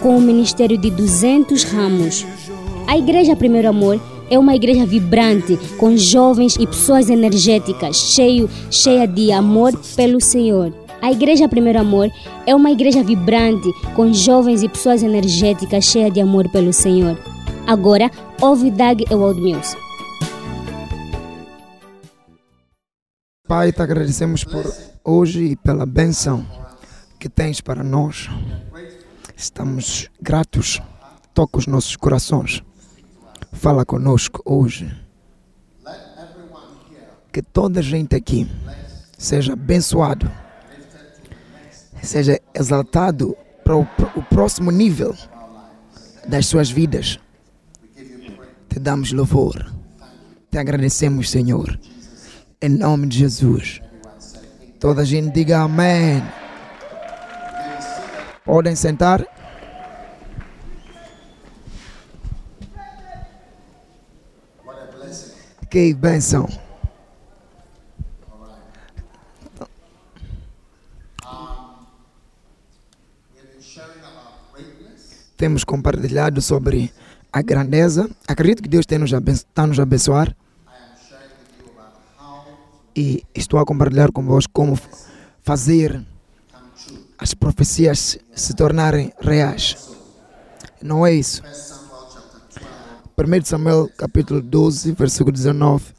com um ministério de 200 ramos. A Igreja Primeiro Amor é uma igreja vibrante, com jovens e pessoas energéticas, cheio, cheia de amor pelo Senhor. A Igreja Primeiro Amor é uma igreja vibrante, com jovens e pessoas energéticas, cheia de amor pelo Senhor. Agora, ouve Doug Ewald Mills. Pai, te agradecemos por hoje e pela benção que tens para nós. Estamos gratos. Toca os nossos corações. Fala conosco hoje. Que toda a gente aqui seja abençoado, seja exaltado para o, para o próximo nível das suas vidas. Te damos louvor. Te agradecemos, Senhor. Em nome de Jesus. Toda a gente diga amém. Podem sentar. Que benção. Temos compartilhado sobre a grandeza. Acredito que Deus está nos abençoar. E estou a compartilhar convosco como fazer as profecias se tornarem reais. Não é isso. 1 Samuel capítulo 12, versículo 19.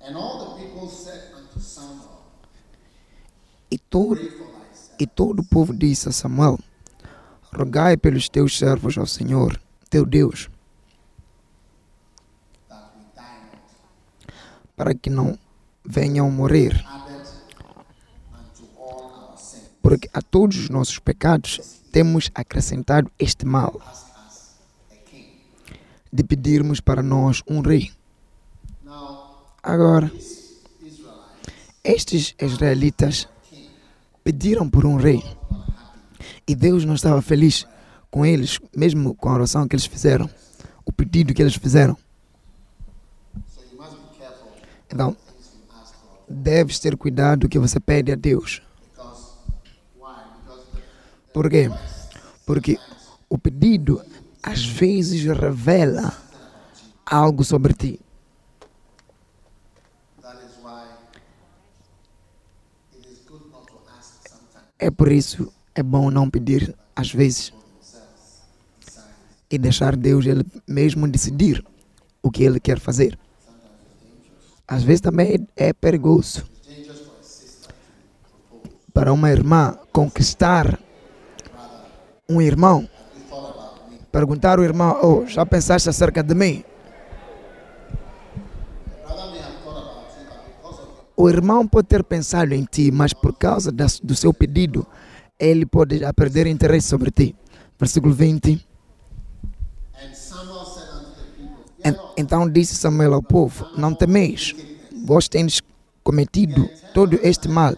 And all the people said unto Samuel, E todo, e todo o povo disse a Samuel: Rogai pelos teus servos ao Senhor, teu Deus, para que não venham morrer, porque a todos os nossos pecados temos acrescentado este mal de pedirmos para nós um rei. Agora, estes israelitas pediram por um rei e Deus não estava feliz com eles, mesmo com a oração que eles fizeram, o pedido que eles fizeram. Então, things you ask for. Deves ter cuidado do que você pede a Deus. Por quê? Porque o pedido às vezes revela algo sobre ti. É por isso é bom não pedir às vezes e deixar Deus ele mesmo decidir o que ele quer fazer. Às vezes também é perigoso para uma irmã conquistar um irmão, perguntar ao irmão: "Oh, já pensaste acerca de mim?" O irmão pode ter pensado em ti, mas por causa do seu pedido, ele pode já perder interesse sobre ti. Versículo 20. Então disse Samuel ao povo: Não temeis, vós tendes cometido todo este mal,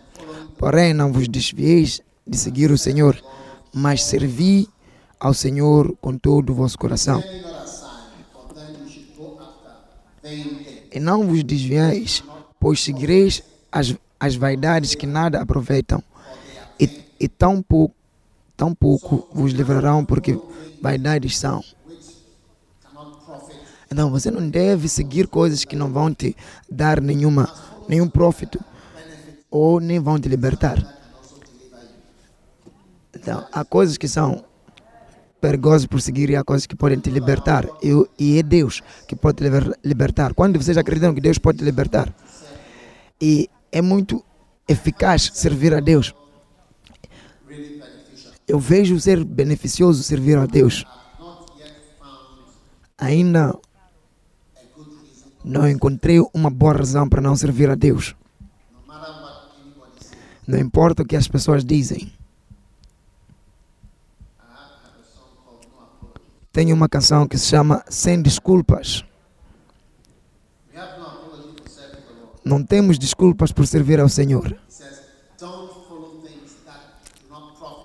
porém não vos desvieis de seguir o Senhor, mas servi ao Senhor com todo o vosso coração. E não vos desvieis, pois seguireis as, as vaidades que nada aproveitam, e, e tão, pouco, tão pouco vos livrarão, porque vaidades são. Então você não deve seguir coisas que não vão te dar nenhuma, nenhum profito ou nem vão te libertar. Então, há coisas que são perigosas por seguir e há coisas que podem te libertar. E, e é Deus que pode te liber- libertar. Quando vocês acreditam que Deus pode te libertar? E é muito eficaz servir a Deus. Eu vejo ser beneficioso servir a Deus. Ainda Não encontrei uma boa razão para não servir a Deus. Não importa o que as pessoas dizem. Tenho uma canção que se chama Sem Desculpas. Não temos desculpas por servir ao Senhor.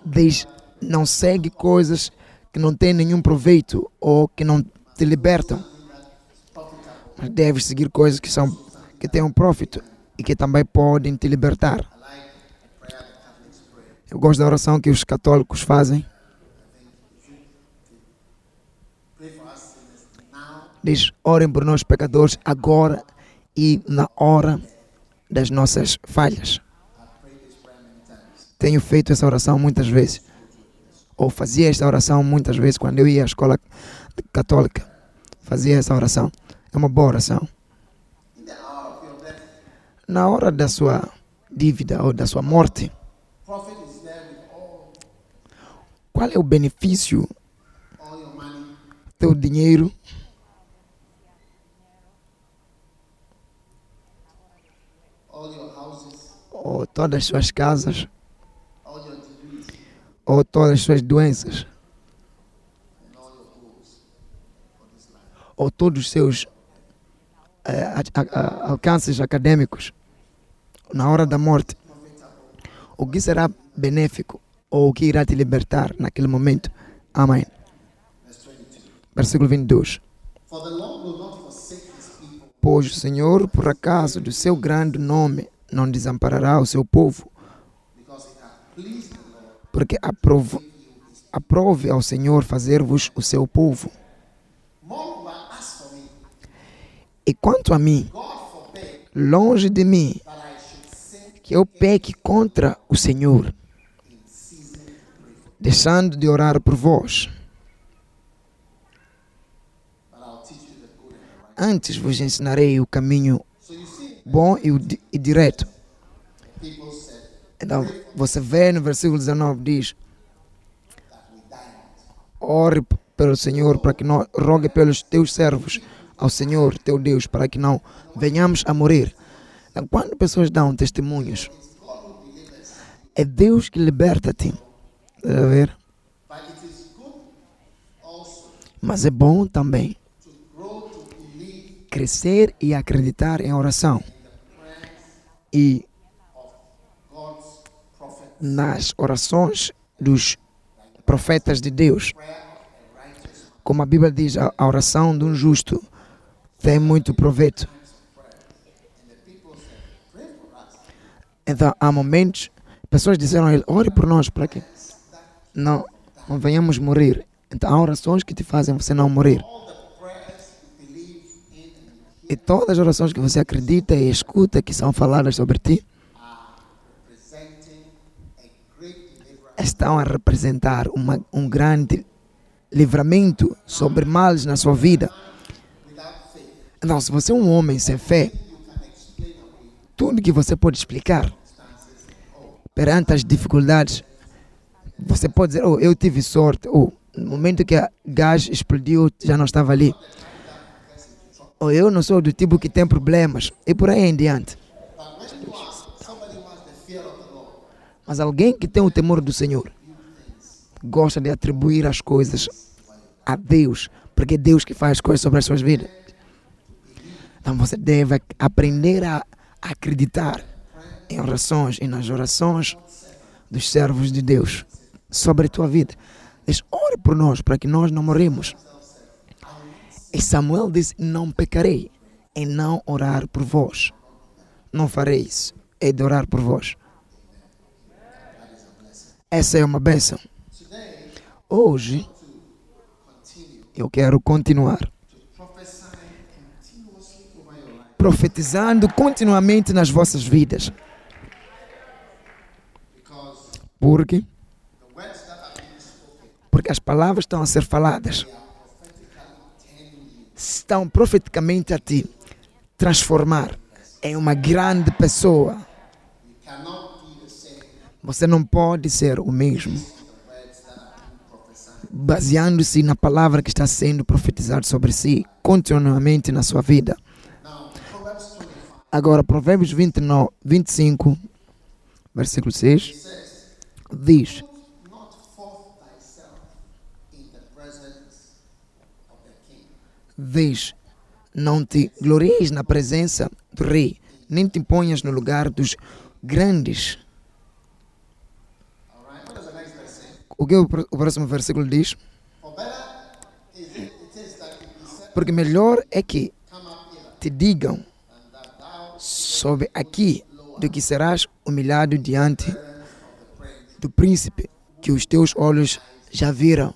Diz, não segue coisas que não têm nenhum proveito ou que não te libertam. Deves seguir coisas que são que têm um profito e que também podem te libertar. Eu gosto da oração que os católicos fazem. Diz, orem por nós pecadores agora e na hora das nossas falhas. Tenho feito essa oração muitas vezes. Ou fazia esta oração muitas vezes quando eu ia à escola católica. Fazia essa oração. É uma boa oração. Na hora da sua dívida ou da sua morte, qual é o benefício teu dinheiro? Ou todas as suas casas? Ou todas as suas doenças? Ou todos os seus alcances acadêmicos na hora da morte o que será benéfico ou o que irá te libertar naquele momento? Amém. Verse 22. versículo 22 For the Lord will not forsake his people, pois o Senhor por acaso do seu grande nome não desamparará o seu povo porque aprove, aprove ao Senhor fazer-vos o seu povo Moreover, as for me, e quanto a mim longe de mim que eu peque contra o Senhor, deixando de orar por vós. Antes vos ensinarei o caminho bom e, e direto. Então, você vê no versículo 19, diz, ore pelo Senhor para que não, rogue pelos teus servos ao Senhor, teu Deus, para que não venhamos a morrer. Quando pessoas dão testemunhos, é Deus que liberta-te. A ver? Mas é bom também crescer e acreditar em oração. E nas orações dos profetas de Deus. Como a Bíblia diz, a oração de um justo tem muito proveito. Então, há momentos, pessoas disseram a ele, ore por nós para que não, não venhamos morrer. Então, há orações que te fazem você não morrer. E todas as orações que você acredita e escuta que são faladas sobre ti, estão a representar uma, um grande livramento sobre males na sua vida. Então, se você é um homem sem fé, tudo que você pode explicar perante as dificuldades, você pode dizer, oh, eu tive sorte, ou no momento que a gás explodiu, já não estava ali. Ou eu não sou do tipo que tem problemas, e por aí em diante. Mas alguém que tem o temor do Senhor gosta de atribuir as coisas a Deus, porque é Deus que faz as coisas sobre as suas vidas. Então você deve aprender a acreditar em orações e nas orações dos servos de Deus sobre a tua vida. Diz, ore por nós para que nós não morremos. E Samuel disse, não pecarei em não orar por vós. Não farei isso, é de orar por vós. Essa é uma bênção. Hoje eu quero continuar profetizando continuamente nas vossas vidas, porque porque as palavras estão a ser faladas estão profeticamente a te transformar em uma grande pessoa. Você não pode ser o mesmo, baseando-se na palavra que está sendo profetizada sobre si continuamente na sua vida. Agora, Provérbios 29, 25, versículo 6, diz: diz: Não te glories na presença do rei, nem te ponhas no lugar dos grandes. O que o pró- o próximo versículo diz? Porque melhor é que te digam sobe aqui do que serás humilhado diante do príncipe que os teus olhos já viram.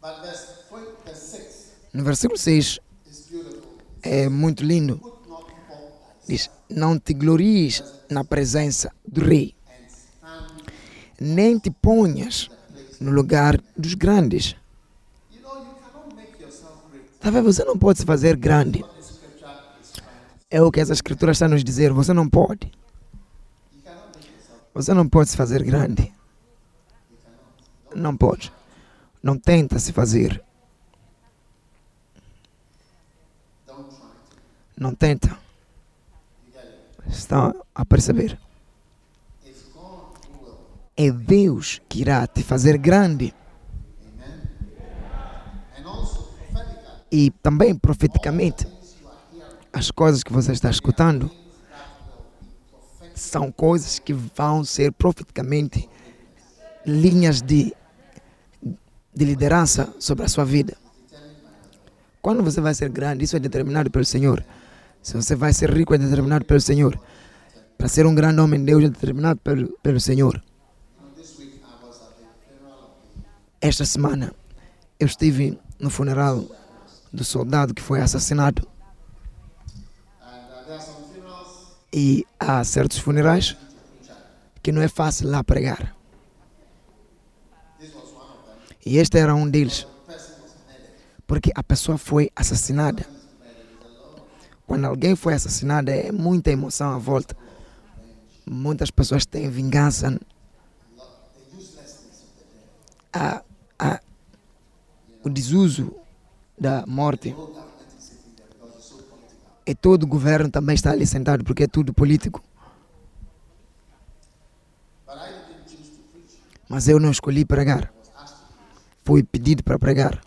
But verse, twen- verse 6 No versículo 6 is beautiful. é muito lindo. Diz: Não te glories na presença do rei, nem te ponhas no lugar dos grandes. Vendo? Você não pode se fazer grande. É o que essa escritura está nos dizer. Você não pode. Você não pode se fazer grande. Não pode. Não tenta se fazer. Não tenta. Está a perceber. É Deus que irá te fazer grande. E também profeticamente, as coisas que você está escutando são coisas que vão ser profeticamente linhas de, de liderança sobre a sua vida. Quando você vai ser grande, isso é determinado pelo Senhor. Se você vai ser rico, é determinado pelo Senhor. Para ser um grande homem, Deus é determinado pelo, pelo Senhor. Esta semana, eu estive no funeral do soldado que foi assassinado. and uh, there are some funerals E há certos funerais que não é fácil lá pregar. E este era um deles. porque a pessoa foi assassinada. Quando alguém foi assassinado, é muita emoção à volta. Muitas pessoas têm vingança. A, a, o desuso da morte. E todo o governo também está ali sentado porque é tudo político. Mas eu não escolhi pregar. Fui pedido para pregar.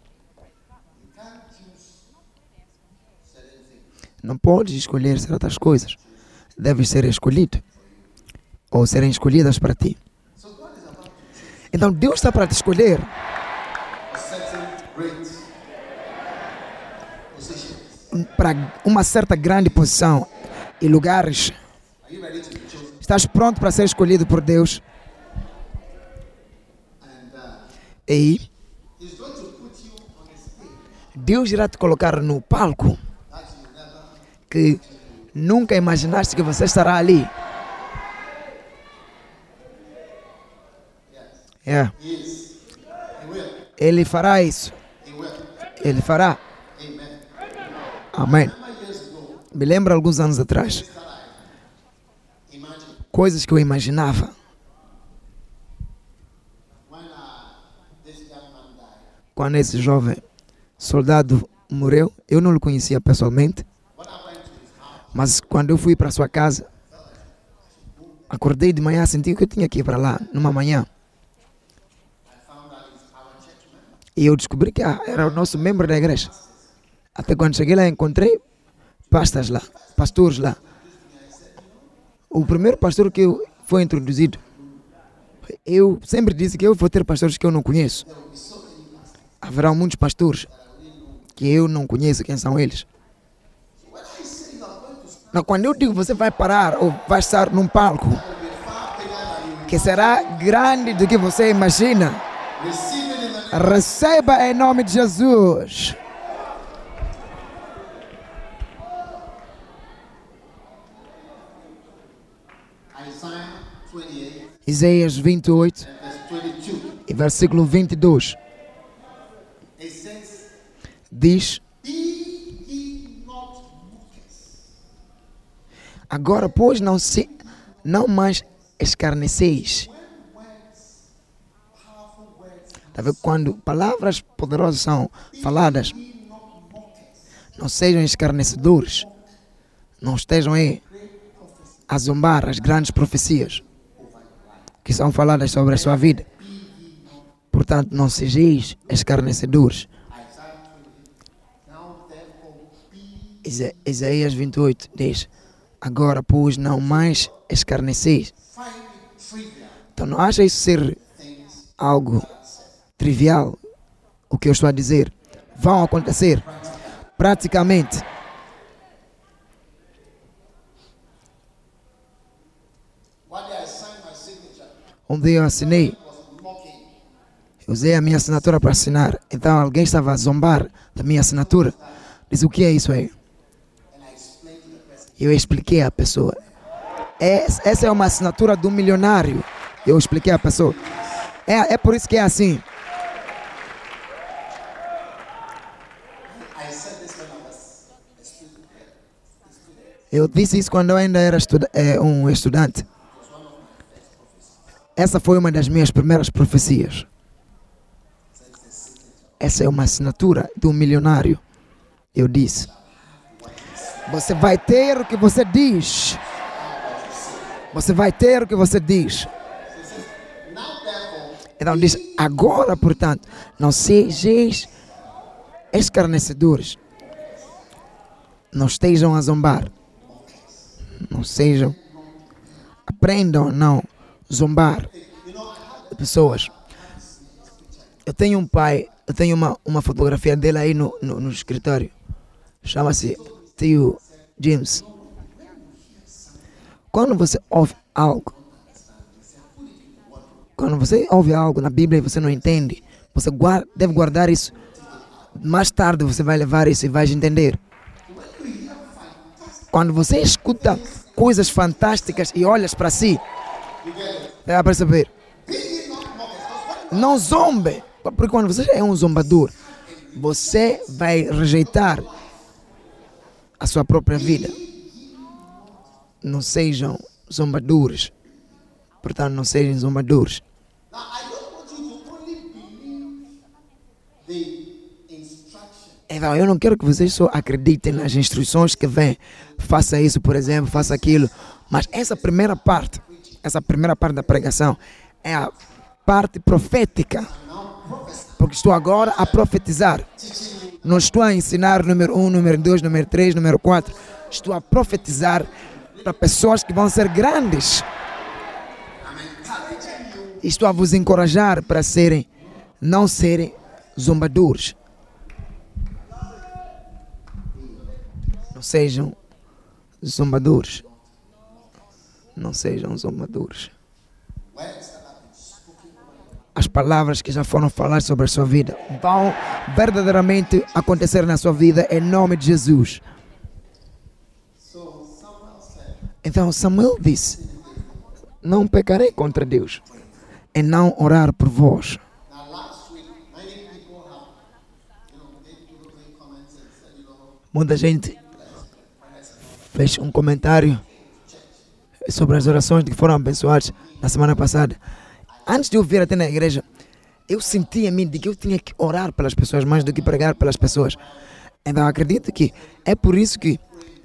Não podes escolher certas coisas. Deves ser escolhido. Ou serem escolhidas para ti. Então Deus está para te escolher para uma certa grande posição e lugares. Estás pronto para ser escolhido por Deus? E Deus irá te colocar no palco que nunca imaginaste que você estará ali. É, he will ele fará isso. Ele fará. Amém. Me lembro alguns anos atrás, coisas que eu imaginava. Quando esse jovem soldado morreu, eu não o conhecia pessoalmente, mas quando eu fui para sua casa, acordei de manhã, senti que eu tinha que ir para lá, numa manhã. E eu descobri que ah, era o nosso membro da igreja. Até quando cheguei lá, encontrei pastas lá, pastores lá. O primeiro pastor que eu foi introduzido, eu sempre disse que eu vou ter pastores que eu não conheço. Haverá muitos pastores que eu não conheço quem são eles. Mas quando eu digo você vai parar ou vai estar num palco que será grande do que você imagina, receba em nome de Jesus. Isaías 28 and verse 22 e versículo 22 it says diz: Agora, pois, não se não mais escarneceis. Tá? Quando palavras poderosas são faladas, não sejam escarnecedores. não estejam aí a zombar as grandes profecias que são faladas sobre a sua vida. Portanto, não sejais escarnecedores. Isaías 28 diz: Agora, pois, não mais escarneceis. Então, não acha isso ser algo trivial o que eu estou a dizer? Vão acontecer praticamente. Um dia eu assinei, usei a minha assinatura para assinar. Então alguém estava a zombar da minha assinatura. Diz o que é isso aí? Eu expliquei à pessoa. É, essa é uma assinatura do milionário. Eu expliquei à pessoa. É, é por isso que é assim. Eu disse isso quando eu ainda era estuda- é, um estudante. Essa foi uma das minhas primeiras profecias. Essa é uma assinatura do milionário. Eu disse: Você vai ter o que você diz. Você vai ter o que você diz. Então diz: Agora, portanto, não sejais escarnecedores. Não estejam a zombar. Não sejam. Aprendam não zombar de pessoas. Eu tenho um pai, eu tenho uma, uma fotografia dele aí no, no, no escritório. Chama-se Tio James. Quando você ouve algo, quando você ouve algo na Bíblia e você não entende, você guarda, deve guardar isso. Mais tarde você vai levar isso e vai entender. Quando você escuta coisas fantásticas e olhas para si, você vai perceber. Não zombe. Porque quando você é um zombador, você vai rejeitar a sua própria vida. Não sejam zombadores. Portanto, não sejam zombadores. Então, eu não quero que vocês só acreditem nas instruções que vêm. Faça isso, por exemplo, faça aquilo. Mas essa primeira parte, essa primeira parte da pregação é a parte profética. Porque estou agora a profetizar. Não estou a ensinar número um, número dois, número três, número quatro. Estou a profetizar para pessoas que vão ser grandes. Estou a vos encorajar para serem, não serem zombadores. Não sejam zombadores. Não sejam zombadores. As palavras que já foram faladas sobre a sua vida vão verdadeiramente acontecer na sua vida em nome de Jesus. Então Samuel disse: Não pecarei contra Deus e não orar por vós. Muita gente fez um comentário sobre as orações que foram abençoadas na semana passada. Antes de eu vir até na igreja, eu senti em mim de que eu tinha que orar pelas pessoas mais do que pregar pelas pessoas. Então acredito que é por isso que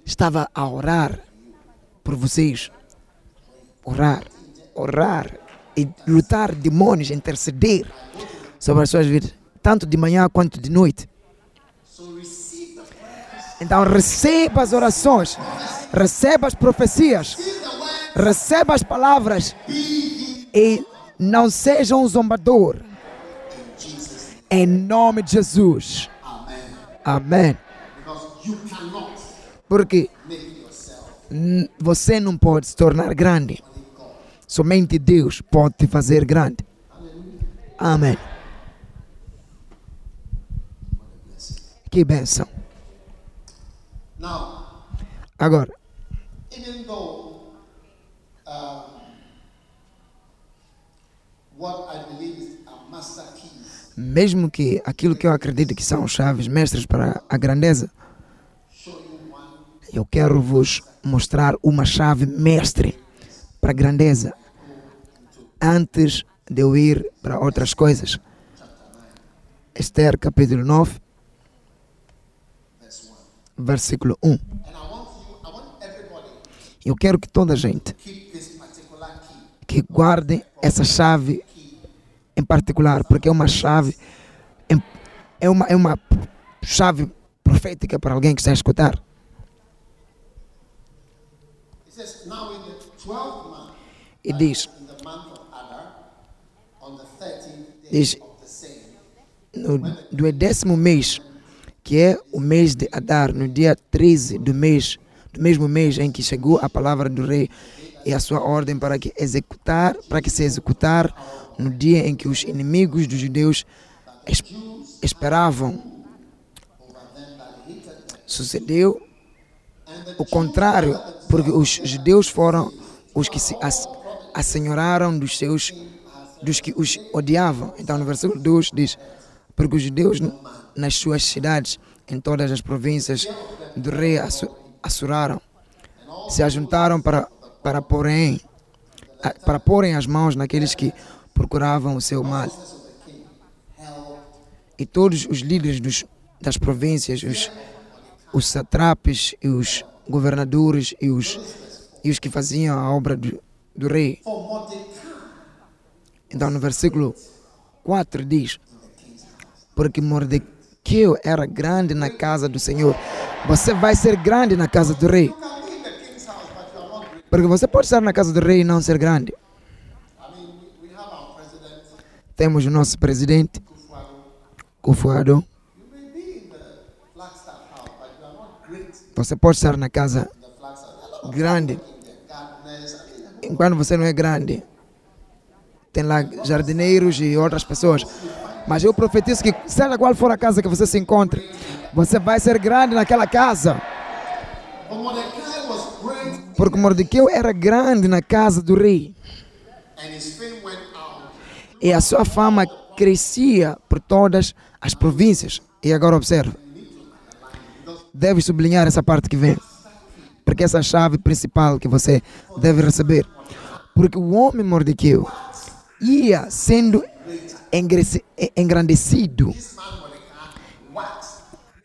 estava a orar por vocês. Orar, orar e lutar demônios, interceder sobre as suas vidas, tanto de manhã quanto de noite. Então receba as orações, receba as profecias, receba as palavras e não seja um zombador. Em nome de Jesus. Amém. Porque você não pode se tornar grande. Somente Deus pode te fazer grande. Amém. Que bênção. now Agora, even though um, what I believe is a master keys mesmo que aquilo que eu acredito que são chaves mestres para a grandeza, eu quero vos mostrar uma chave mestre para a grandeza antes de eu ir para outras coisas. Esther capítulo 9, verse 1 versículo 1. and I want you I want Eu quero que toda a gente que guardem essa chave em particular, porque é uma chave é uma, é uma chave profética para alguém que está a escutar. It says, Now in the 12th month, E diz, in the month of Adar, on the 13th day Diz- no, do décimo mês, que é o mês de Adar, no dia 13 do mês, do mesmo mês em que chegou a palavra do rei e a sua ordem para que executar, para que se executar no dia em que os inimigos dos judeus es- esperavam. Sucedeu o contrário, porque os judeus foram os que se as- assenhoraram dos seus dos que os odiavam. Então no versículo 2 diz: Porque os judeus nas suas cidades, em todas as províncias do rei Assu- Assuraram, se ajuntaram para, para, porem, a- para porem as mãos naqueles que procuravam o seu mal. E todos os líderes dos, das províncias, os, os satrapes e os governadores e os, e os que faziam a obra do, do rei. Mordecai Então no versículo 4 diz: Porque Mordequeu era grande na casa do Senhor. Você vai ser grande na casa do rei. Porque você pode estar na casa do rei e não ser grande. Temos o nosso presidente, in Você pode estar na casa grande. Enquanto você não é grande, tem lá jardineiros e outras pessoas. Mas eu profetizo que, seja qual for a casa que você se encontre, você vai ser grande naquela casa. Mordecai Porque Mordequeu era grande na casa do rei. E a sua fama crescia por todas as províncias. E agora observa. Deve sublinhar essa parte que vem. Porque essa é a chave principal que você deve receber. Porque o homem Mordequeu ia sendo engrandecido.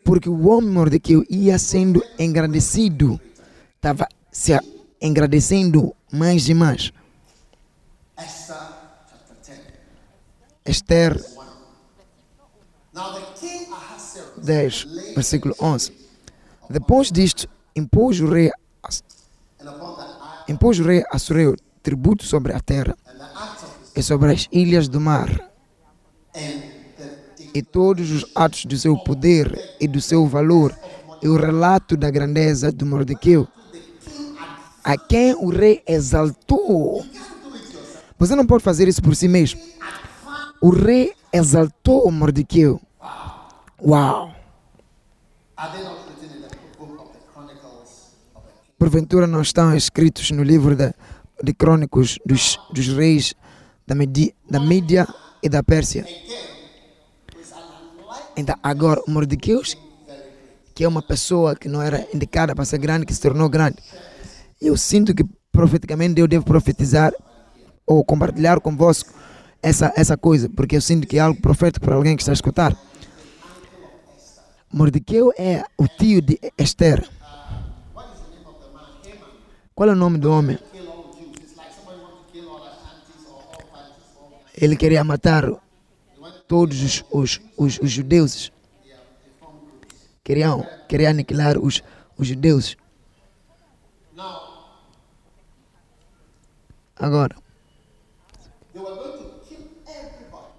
Porque o homem Mordequeu ia sendo engrandecido. Estava se engrandecendo mais e mais. Esther chapter 10. Esther Now the king Ahasuerus 10, versículo 11. Depois disto, impôs o rei, impôs o rei Assureu tributo sobre a terra e sobre as ilhas do mar e todos os atos do seu poder e do seu valor e o relato da grandeza de Mordequeu, a quem o rei exaltou. Você não pode fazer isso por si mesmo. O rei exaltou Mordequeu. Uau! porventura não estão escritos no livro da, de crônicos dos, dos reis da, Medi, da Mídia e da Pérsia. Então, agora, Mordequeus, que é uma pessoa que não era indicada para ser grande, que se tornou grande. Eu sinto que profeticamente eu devo profetizar ou compartilhar convosco essa, essa coisa, porque eu sinto que é algo profético para alguém que está a escutar. Mordequeu é o tio de Esther. Qual é o nome do homem? Ele queria matar todos os, os, os, os judeus. Queriam, queria aniquilar os, os judeus. Agora,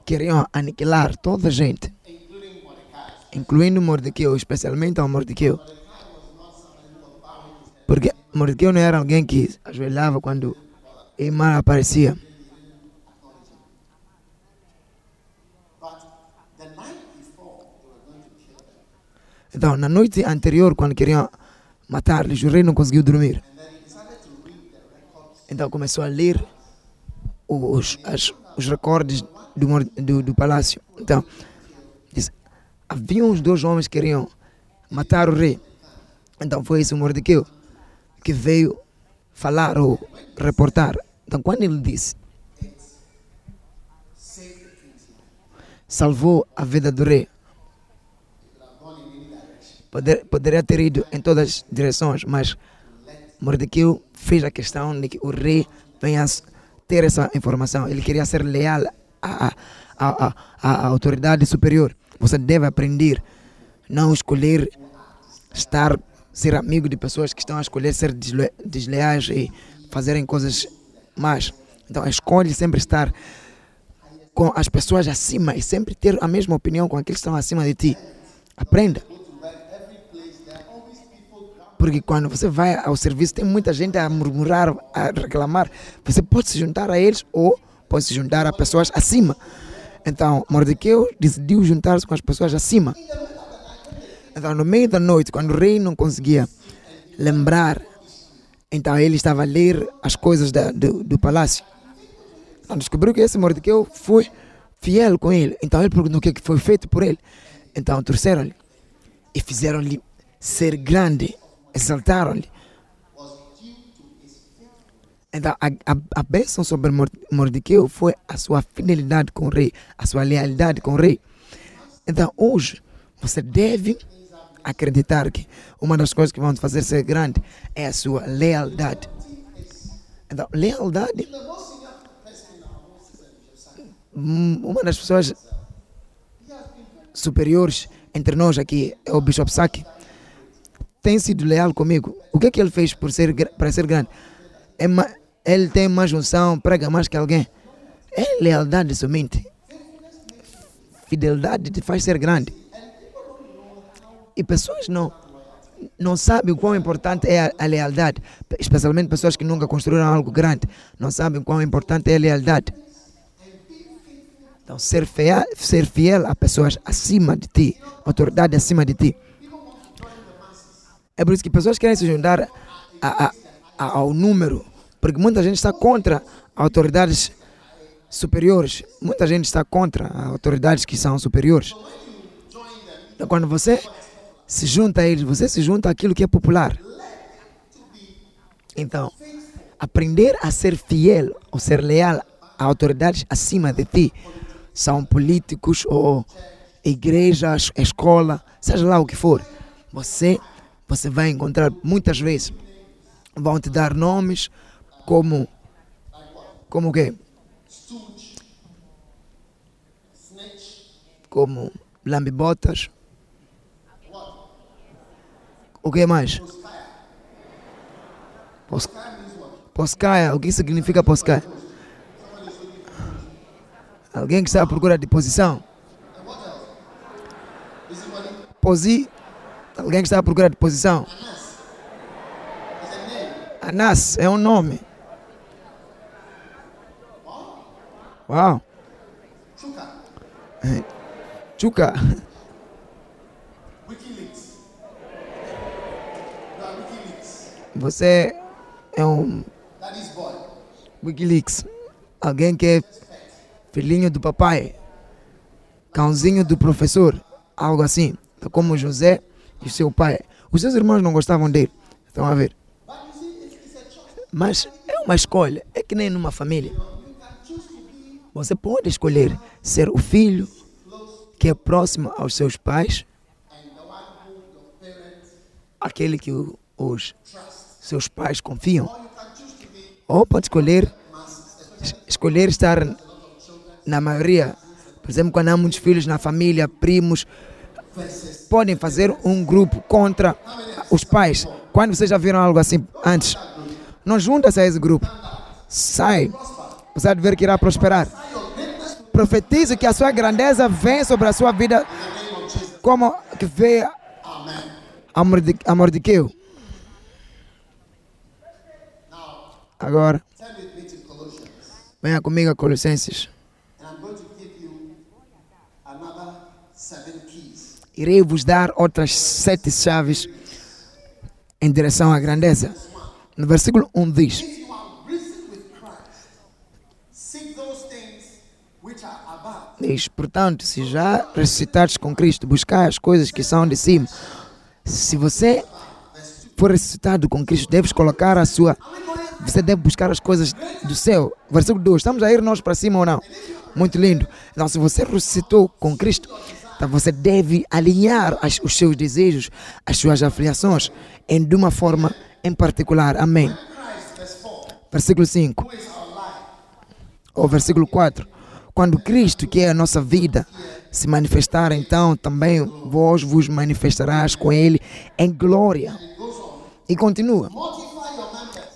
queriam aniquilar toda a gente, Mordecai. incluindo Mordequeu, especialmente ao Mordequeu. Porque Mordequeu não era alguém que ajoelhava quando Eimar aparecia. Então, na noite anterior, quando queriam matar-lhes, o rei não conseguiu dormir. Então começou a ler os, as, os recordes do, do, do palácio. Então, diz, havia uns dois homens que queriam matar o rei. Então foi esse o Mordequeu que veio falar ou reportar. Então quando ele disse, salvou a vida do rei. Poder, poderia ter ido em todas as direções, mas Mordecai fez a questão de que o rei venha ter essa informação. Ele queria ser leal à, à, à, à autoridade superior. Você deve aprender, não escolher estar, ser amigo de pessoas que estão a escolher ser desle, desleais e fazerem coisas más. Então, escolhe sempre estar com as pessoas acima e sempre ter a mesma opinião com aqueles que estão acima de ti. Aprenda. Porque quando você vai ao serviço, tem muita gente a murmurar, a reclamar. Você pode se juntar a eles ou pode se juntar a pessoas acima. Então, Mordecai decidiu juntar-se com as pessoas acima. Então, no meio da noite, quando o rei não conseguia lembrar, então ele estava a ler as coisas da, do, do palácio. Então, descobriu que esse Mordecai foi fiel com ele. Então, ele perguntou o que foi feito por ele. Então, trouxeram-lhe e fizeram-lhe ser grande exaltaram-lhe. Então, a, a, a bênção sobre Mordecai foi a sua fidelidade com o rei, a sua lealdade com o rei. Então, hoje, você deve acreditar que uma das coisas que vão te fazer ser grande é a sua lealdade. Então, lealdade. Hum, uma das pessoas superiores entre nós aqui é o Bishop Saki tem sido leal comigo. O que é que ele fez por ser, para ser grande? É ma, ele tem mais unção, prega mais que alguém. É lealdade somente. Fidelidade te faz ser grande. E pessoas não, não sabem o quão importante é a, a, lealdade. Especialmente pessoas que nunca construíram algo grande. Não sabem o quão importante é a lealdade. Então, ser fiel, ser fiel a pessoas acima de ti, autoridade acima de ti. É por isso que pessoas querem se juntar a, a, a, ao número, porque muita gente está contra autoridades superiores. Muita gente está contra autoridades que são superiores. Então, quando você se junta a eles, você se junta àquilo que é popular. Então, aprender a ser fiel ou ser leal a autoridades acima de ti, são políticos ou igrejas, escola, seja lá o que for. Você você vai encontrar muitas vezes vão te dar nomes como como o quê? Como lambibotas. O que mais? Pos, poscaia. O que significa poscaia? Alguém que está à procura de posição. Posi Alguém que está à procura de posição? Anas é um nome. Uau. Chuca. Você é um Wikileaks. Alguém que é filhinho do papai, cãozinho do professor, algo assim. Como José e seu pai. Os seus irmãos não gostavam dele. Estão a ver? Mas é uma escolha. É que nem numa família. Você pode escolher ser o filho que é próximo aos seus pais, aquele que os seus pais confiam. Ou pode escolher escolher estar na maioria, por exemplo, quando há muitos filhos na família, primos, podem fazer um grupo contra os pais. Quando vocês já viram algo assim antes, não junta-se a esse grupo. Sai. Você vai ver que irá prosperar. Profetize que a sua grandeza vem sobre a sua vida como que veio a Mordecai. Agora, venha comigo a Colossenses. Irei vos dar outras sete chaves em direção à grandeza. No versículo 1 diz: Diz, portanto, se já ressuscitares com Cristo, buscai as coisas que são de cima. Se você for ressuscitado com Cristo, deves colocar a sua. Você deve buscar as coisas do céu. Versículo 2. Estamos a ir nós para cima ou não? Muito lindo. Então, se você ressuscitou com Cristo, então você deve alinhar as, os seus desejos, as suas afiliações em de uma forma em particular. Amém. Christ, verse 4, Versículo 5. who is our life, Ou versículo 4. Quando Cristo, que é a nossa vida, se manifestar, então também vós vos manifestarás com Ele em glória. E continua.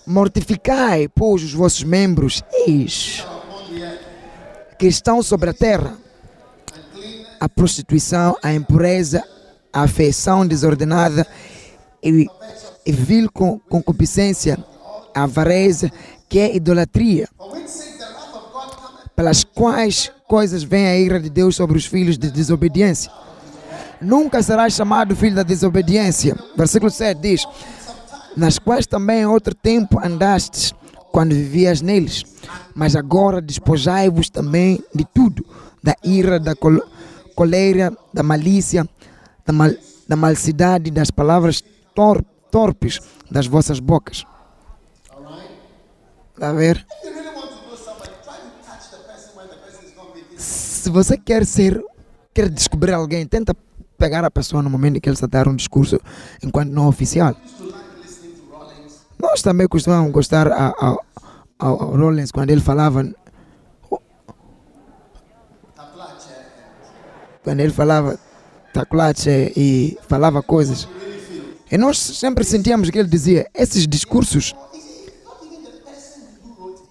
Mortificai, pois, os vossos membros, eis, que estão sobre a terra, a prostituição, a impureza, a afeição desordenada e, e vil con- concupiscência, a avareza, que é idolatria, pelas quais coisas vem a ira de Deus sobre os filhos de desobediência. Nunca serás chamado filho da desobediência. Versículo 7 diz: Nas quais também em outro tempo andastes, quando vivias neles. Mas agora despojai-vos também de tudo: da ira, da col colera, da malícia, da, mal da malsidade, das palavras tor torpes das vossas bocas. Está a ver? Se você quer ser, quer descobrir alguém, tenta pegar a pessoa no momento em que ele está a dar um discurso enquanto não oficial. Nós também costumamos gostar ao ao Rollins quando ele falava, quando ele falava taculache e falava coisas. E nós sempre sentíamos que ele dizia, esses discursos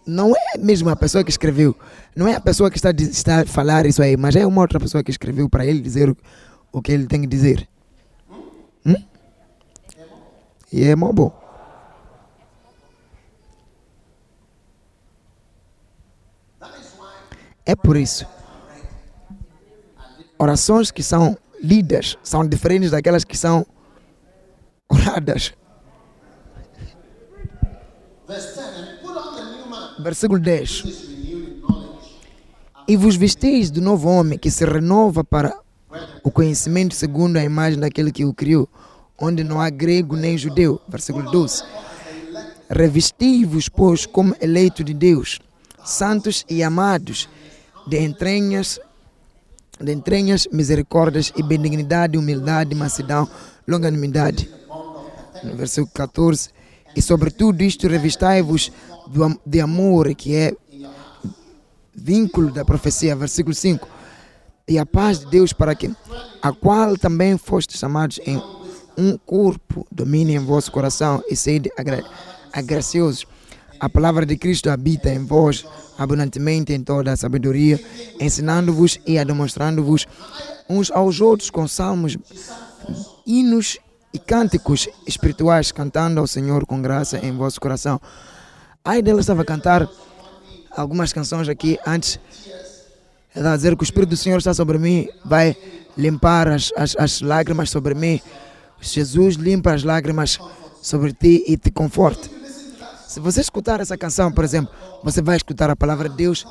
não é mesmo a pessoa que escreveu, não é a pessoa que está, está a falar isso aí, mas é uma outra pessoa que escreveu para ele dizer o, o que ele tem que dizer. Hum? E é mó bom. É por isso. Orações que são lidas são diferentes daquelas que são oradas. verse 10, and put on the new man, Versículo 10. which is renewed in knowledge, E vos vesteis do novo homem que se renova para o conhecimento segundo a imagem daquele que o criou, onde não há grego nem judeu. Versículo 12. Revesti-vos, pois, como eleito de Deus, santos e amados, de entranhas, de entranhas, misericórdias e benignidade, humildade, mansidão, longanimidade. No versículo 14. E sobre tudo isto revistai-vos de amor, que é vínculo da profecia, versículo 5. E a paz de Deus para que a qual também foste chamados em um corpo, domine em vosso coração e sede agra agraciosos. A palavra de Cristo habita em vós abundantemente em toda a sabedoria, ensinando-vos e demonstrando-vos uns aos outros com salmos, hinos e cânticos espirituais, cantando ao Senhor com graça em vosso coração. Aí dela estava a cantar algumas canções aqui antes. Ela a dizer que o Espírito do Senhor está sobre mim, vai limpar as, as, as lágrimas sobre mim. Jesus limpa as lágrimas sobre ti e te conforta. Se você escutar essa canção, por exemplo, você vai escutar a palavra de Deus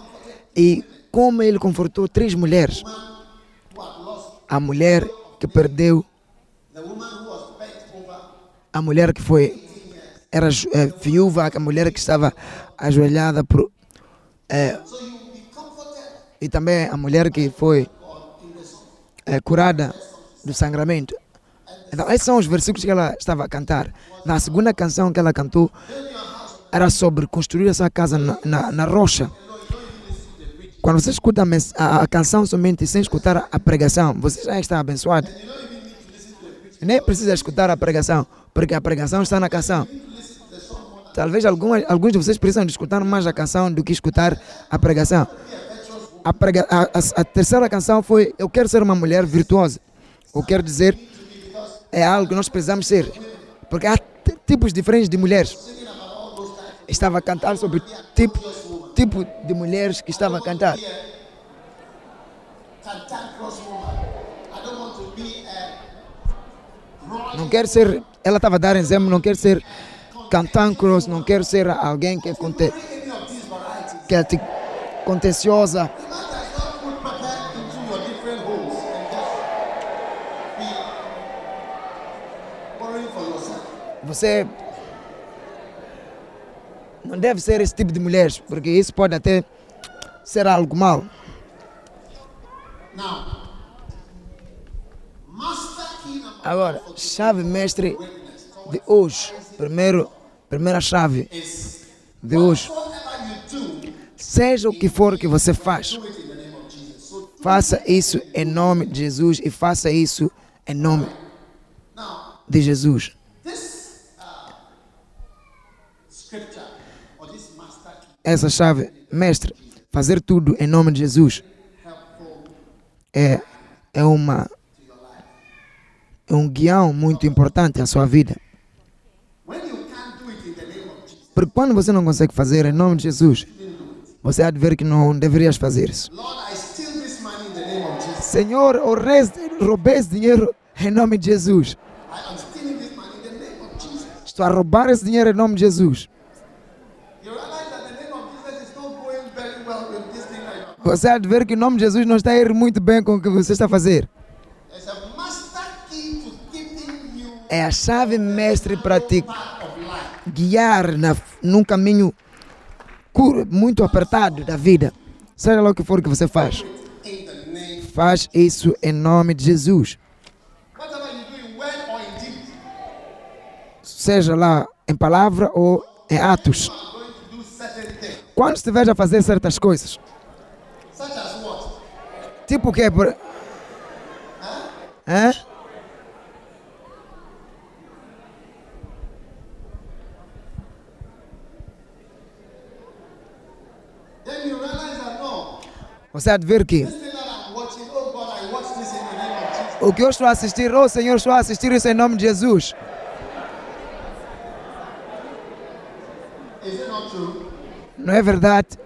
e como ele confortou três mulheres. A mulher que perdeu, a mulher que foi era eh, viúva, a mulher que estava ajoelhada por, comforted e também a mulher que foi eh, curada do sangramento. Então, esses são os versículos que ela estava a cantar. Na segunda canção que ela cantou, era sobre construir essa casa na, na, na rocha. Quando você escuta a, a, canção somente sem escutar a, pregação, você já está abençoado. Nem precisa escutar a pregação, porque a pregação está na canção. Talvez algumas, alguns de vocês precisam de escutar mais a canção do que escutar a pregação. A, prega, a, a- terceira canção foi Eu quero ser uma mulher virtuosa. Eu quero dizer, é algo que nós precisamos ser. Porque há tipos diferentes de mulheres. Estava a cantar sobre tipo, tipo de mulheres que estava a cantar. Não quero ser, ela estava a dar exemplo, não quero ser cantankeros, não quero ser alguém que é, conte, que é tipo, contenciosa. Put pepper into your different holes and just be worrying for yourself. Você não deve ser esse tipo de mulheres, porque isso pode até ser algo mal. Agora, chave mestre de hoje, primeiro, primeira chave. De hoje, seja o que for que você faz, faça isso em nome de Jesus e faça isso em nome de Jesus. Essa chave, mestre, fazer tudo em nome de Jesus é, é, uma, é um guião muito importante à sua vida. Porque quando você não consegue fazer em nome de Jesus, você há de ver que não deverias fazer isso. Senhor, o resto, roubei esse dinheiro em nome de Jesus. Estou a roubar esse dinheiro em nome de Jesus. Você há de ver que o nome de Jesus não está a ir muito bem com o que você está a fazer. É a chave mestre para te guiar na, num caminho muito apertado da vida. Seja lá o que for que você faz. Faz isso em nome de Jesus. Seja lá em palavra ou em atos. Quando estiver a fazer certas coisas, Such as what? tipo o? Por... Hã? No, Você ver que oh o que eu estou a assistir, oh Senhor, estou a assistir isso em nome de Jesus. Não é verdade?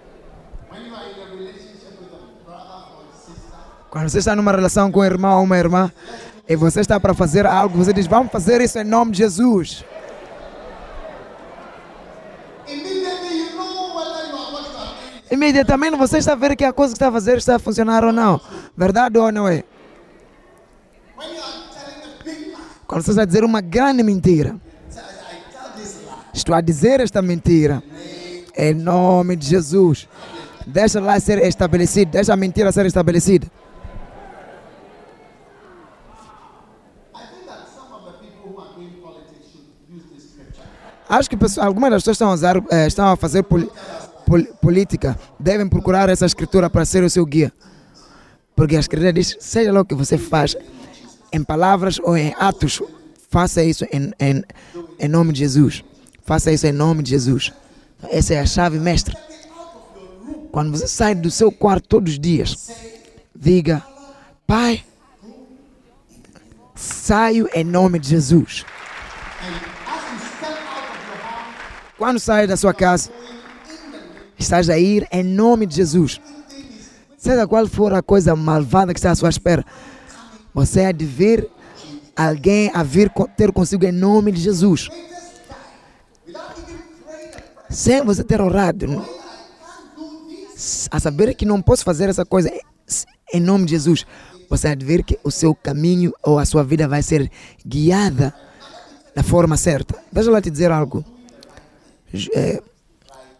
Quando você está numa relação com um irmão ou uma irmã e você está para fazer algo, você diz, vamos fazer isso em nome de Jesus. Imediatamente você está a ver que a coisa que está a fazer está a funcionar ou não. Verdade ou não é? Quando você está a dizer uma grande mentira, estou a dizer esta mentira em nome de Jesus. Deixa lá ser estabelecido, deixa a mentira ser estabelecida. Acho que pessoas- algumas das pessoas estão a, usar, eh, estão a fazer poli- poli- política, devem procurar essa escritura para ser o seu guia. Porque a escritura diz: seja lá o que você faz, em palavras ou em atos, faça isso em, em, em nome de Jesus. Faça isso em nome de Jesus. Essa é a chave mestra. Quando você sai do seu quarto todos os dias, diga: Pai, saio em nome de Jesus. As you step out of your house, Quando sai da sua casa, estás a ir em nome de Jesus. Seja qual for a coisa malvada que está à sua espera, você há de ver alguém a vir ter consigo em nome de Jesus. Sem você ter orado, a saber que não posso fazer essa coisa em nome de Jesus, você há de ver que o seu caminho ou a sua vida vai ser guiada da forma certa. Deixa eu te dizer algo é,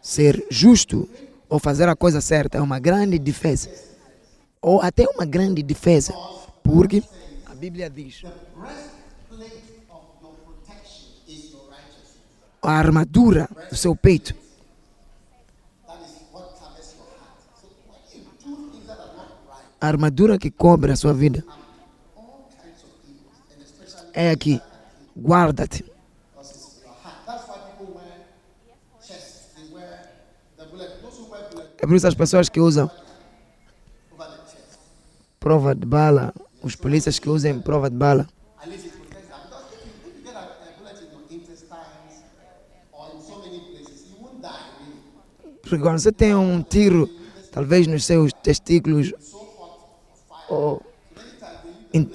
ser justo ou fazer a coisa certa é uma grande defesa. Ou até uma grande defesa. Porque a Bíblia diz: a armadura do seu peito a armadura que cobre a sua vida é aqui. Guarda-te. É por isso as pessoas que usam prova de bala, os polícias que usam prova de bala, porque quando você tem um tiro, talvez nos seus testículos ou em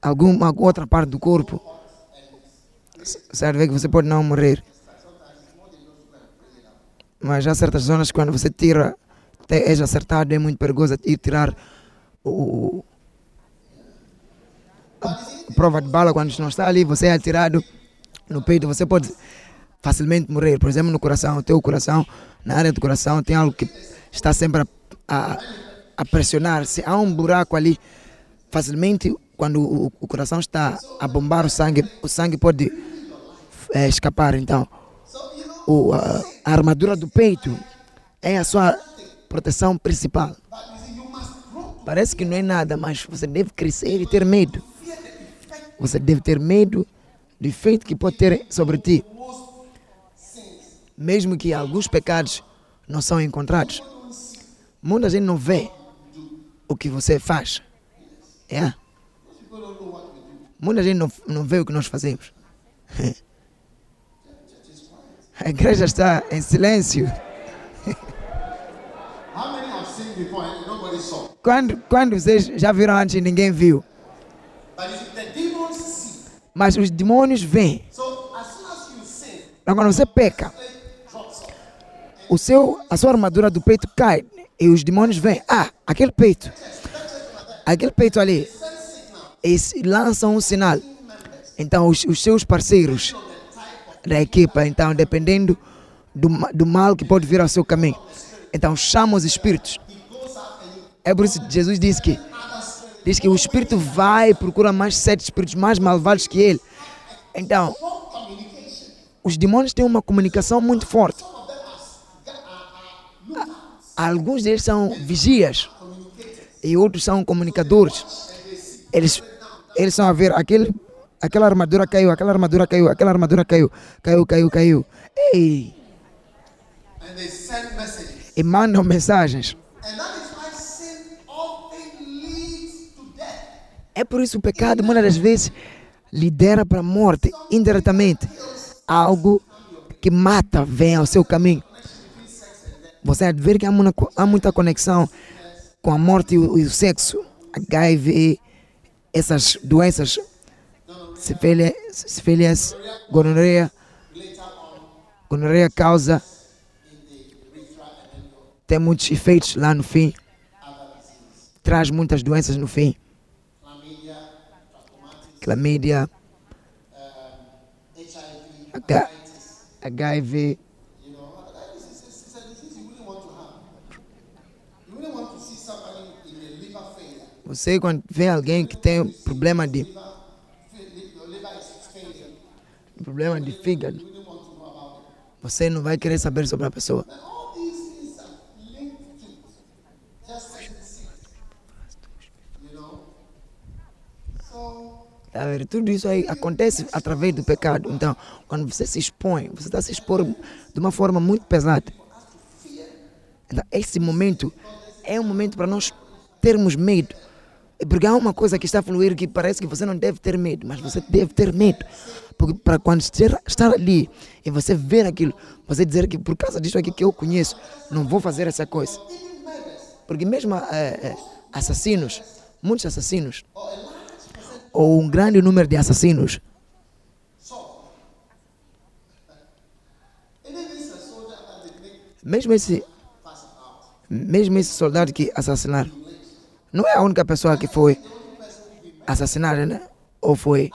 alguma outra parte do corpo, ver que você pode não morrer. Mas há certas zonas que quando você tira, até és acertado, é muito perigoso ir tirar o, a prova de bala quando não está ali, você é atirado no peito, você pode facilmente morrer. Por exemplo, no coração, o teu coração, na área do coração, tem algo que está sempre a, a, a pressionar. Se há um buraco ali, facilmente, quando o, o coração está a bombar o sangue, o sangue pode eh, escapar. Então, o, a, a armadura do peito é a sua proteção principal. Parece que não é nada, mas você deve crescer e ter medo. Você deve ter medo do efeito que pode ter sobre ti. Mesmo que alguns pecados não são encontrados. Muita gente não vê o que você faz. É. Muita gente não, não vê o que nós fazemos. A igreja está em silêncio. Quando, quando vocês já viram antes e ninguém viu. Mas os demônios vêm. Então, quando você peca, o seu, a sua armadura do peito cai e os demônios vêm. Ah, aquele peito. Aquele peito ali. Eles lançam um sinal. Então, os, os seus parceiros da equipa, então, dependendo do, do mal que pode vir ao seu caminho, então chamam os espíritos. É por isso que Jesus disse que diz que o espírito vai e procura mais sete espíritos mais malvados que ele. Então, os demônios têm uma comunicação muito forte. Alguns deles são vigias e outros são comunicadores. Eles, eles são a ver aquele, aquela armadura caiu, aquela armadura caiu, aquela armadura caiu, caiu, caiu, caiu. Ei, e mandam mensagens. É por isso o pecado muitas das vezes lidera para a morte indiretamente. Algo que mata vem ao seu caminho. Você ver que há muita, há muita conexão com a morte e o, e o sexo. HIV, essas doenças, sífilis, gonorreia. Gonorreia causa. Tem muitos efeitos lá no fim. Traz muitas doenças no fim. Clamídia, HIV. Você quando vê alguém que tem problema de problema de fígado, você não vai querer saber sobre a pessoa. Tá? Tudo isso aí acontece através do pecado. Então, quando você se expõe, você está se expor de uma forma muito pesada. Então, esse momento é um momento para nós termos medo. Porque há uma coisa que está a fluir que parece que você não deve ter medo, mas você deve ter medo. Porque para quando estar, ali e você ver aquilo, você dizer que por causa disso aqui que eu conheço, não vou fazer essa coisa. Porque mesmo eh, assassinos, muitos assassinos, ou um grande número de assassinos, mesmo esse, mesmo esse soldado que assassinaram, não é a única pessoa que foi assassinada, né? Ou foi,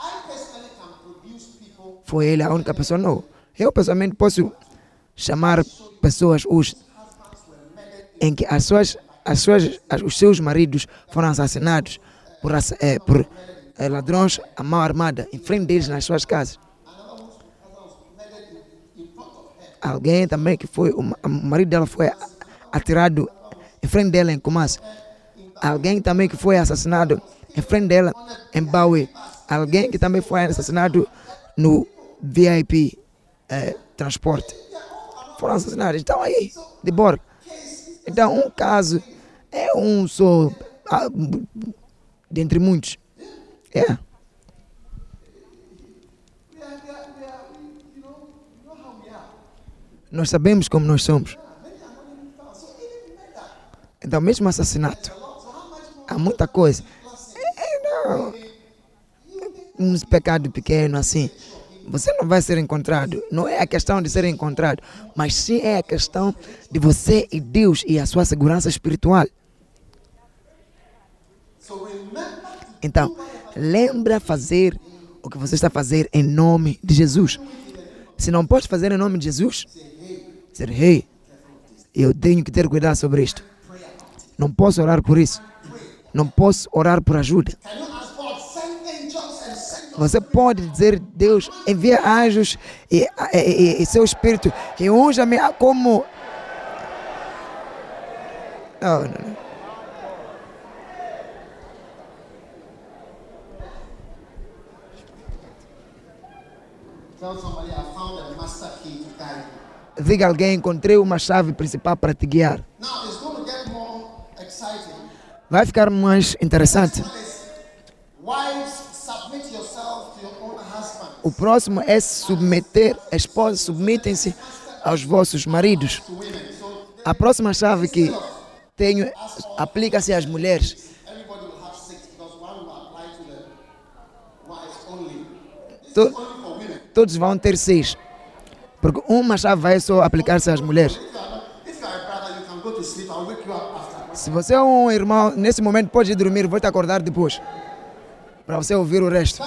foi ele a única pessoa? Não. Eu pessoalmente posso chamar pessoas os, em que as suas, as suas, as- os seus maridos foram assassinados por, eh, por eh, ladrões à mão armada em frente deles nas suas casas. Alguém também que foi, o ma- o marido dela foi atirado em frente dela em Kumasi. Alguém também que foi assassinado em frente dela em Baue. Alguém que também foi assassinado no VIP eh, transporte. Foram assassinados. Estão aí, de bordo. Então, um caso é um só, ah, dentre muitos. É. Nós sabemos como nós somos. Então, mesmo assassinato, há muita coisa. É, não. Um pecado pequeno assim, você não vai ser encontrado. Não é a questão de ser encontrado, mas sim é a questão de você e Deus e a sua segurança espiritual. Então, lembra fazer o que você está a fazer em nome de Jesus. Se não pode fazer em nome de Jesus, dizer, hey, eu tenho que ter cuidado sobre isto. Não posso orar por isso. Não posso orar por ajuda. Você pode dizer, Deus, envia anjos e, e, e- seu espírito e unja-me como. Não, não, não. Diga alguém, encontrei uma chave principal para te guiar. Now Vai ficar mais interessante. O próximo é submeter, esposas submetem-se aos vossos maridos. A próxima chave que tenho aplica-se às mulheres. to. Todos vão ter seis. Porque uma chave vai só aplicar-se às mulheres. If you, are, if you are a brother, you can go to sleep. I'll wake you up after. Se você é um irmão, nesse momento pode ir dormir, vou te acordar depois. Para você ouvir o resto.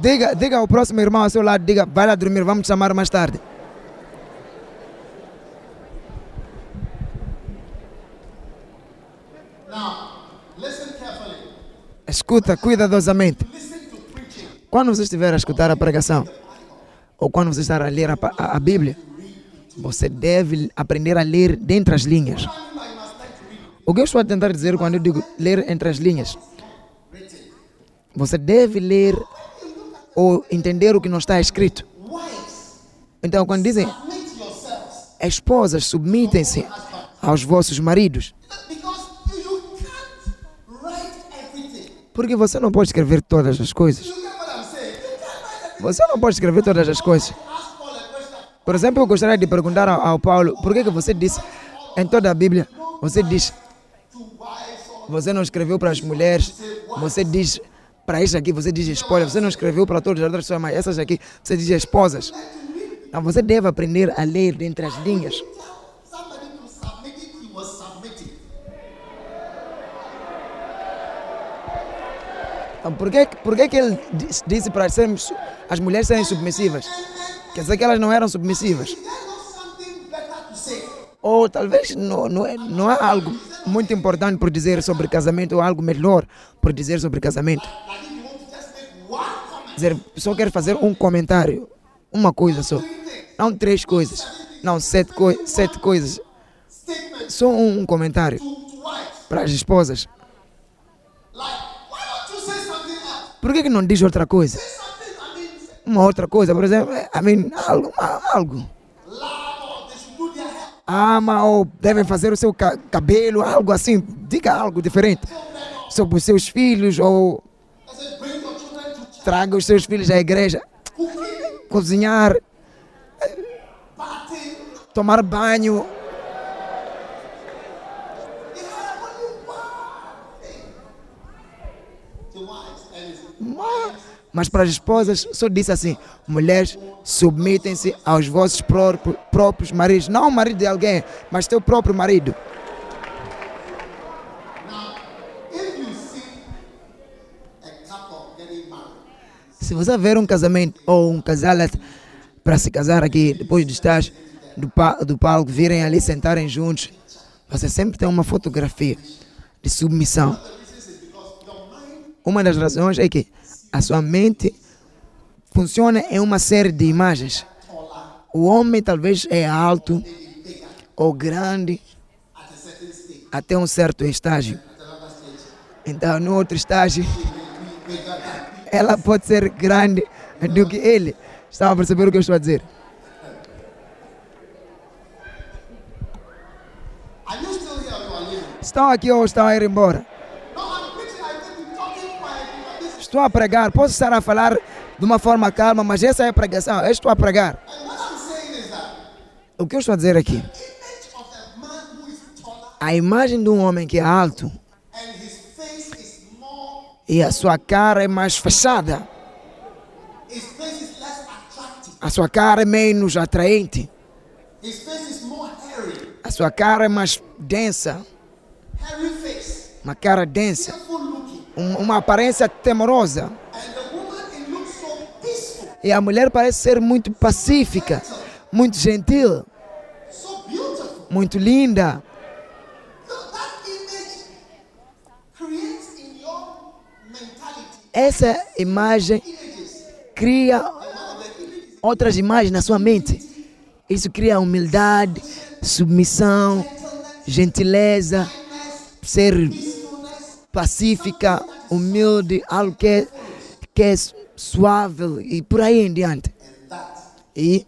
Diga, diga ao próximo irmão ao seu lado, diga, vai lá dormir, vamos te chamar mais tarde. Escuta cuidadosamente. Quando você estiver a escutar a pregação, ou quando você estiver a ler a, a- a Bíblia, você deve aprender a ler dentre as linhas. O que eu estou a tentar dizer quando eu digo ler entre as linhas? Você deve ler ou entender o que não está escrito. Então, quando dizem esposas, submitem-se aos vossos maridos, porque você não pode escrever todas as coisas. Você não pode escrever todas as coisas. Por exemplo, eu gostaria de perguntar ao, Paulo, por que, que você disse em toda a Bíblia, você diz, você não escreveu para as mulheres, você diz para isso aqui, você diz esposa, você não escreveu para todas as outras pessoas, mas essas aqui, você diz esposas. Então, você deve aprender a ler dentre as linhas. Então, por que, por que, que ele dis- disse para as mulheres serem submissivas? Quer dizer que elas não eram submissivas. Ou talvez não, não, é, não há algo muito importante por dizer sobre casamento, ou algo melhor por dizer sobre casamento. Dizer, só quero fazer um comentário, uma coisa só. Não três coisas, não sete, coi sete coisas. Só um, um comentário para as esposas. Por que, que não diz outra coisa? Uma outra coisa, por exemplo, I mean, algo, algo. Ama ou devem fazer o seu ca cabelo, algo assim. Diga algo diferente sobre os seus filhos ou traga os seus filhos à igreja. Cozinhar, tomar banho. They Mas para as esposas, só disse assim: mulheres, submetem-se aos vossos próprios, próprios maridos. Não o marido de alguém, mas teu próprio marido. Se você ver um casamento ou um casal para se casar aqui, depois de estar do, pa- do palco, virem ali sentarem juntos, você sempre tem uma fotografia de submissão. Uma das razões é que a sua mente funciona em uma série de imagens. O homem talvez é alto ou grande até um certo estágio. Então, no outro estágio, ela pode ser grande do que ele. Estava a perceber o que eu estou a dizer? Estão aqui ou estão a ir embora? Estou a pregar. Posso estar a falar de uma forma calma, mas essa é a pregação. Eu estou a pregar. O que eu estou a dizer aqui? a imagem de um homem que é alto e a sua cara é mais fechada, a sua cara é menos atraente, a sua cara é mais densa, uma cara densa, um- uma aparência temorosa. E a mulher parece ser muito pacífica, muito gentil, muito linda. Essa imagem cria outras imagens na sua mente. Isso cria humildade, submissão, gentileza, ser pacífica, humilde, algo que é, que é suave e por aí em diante. E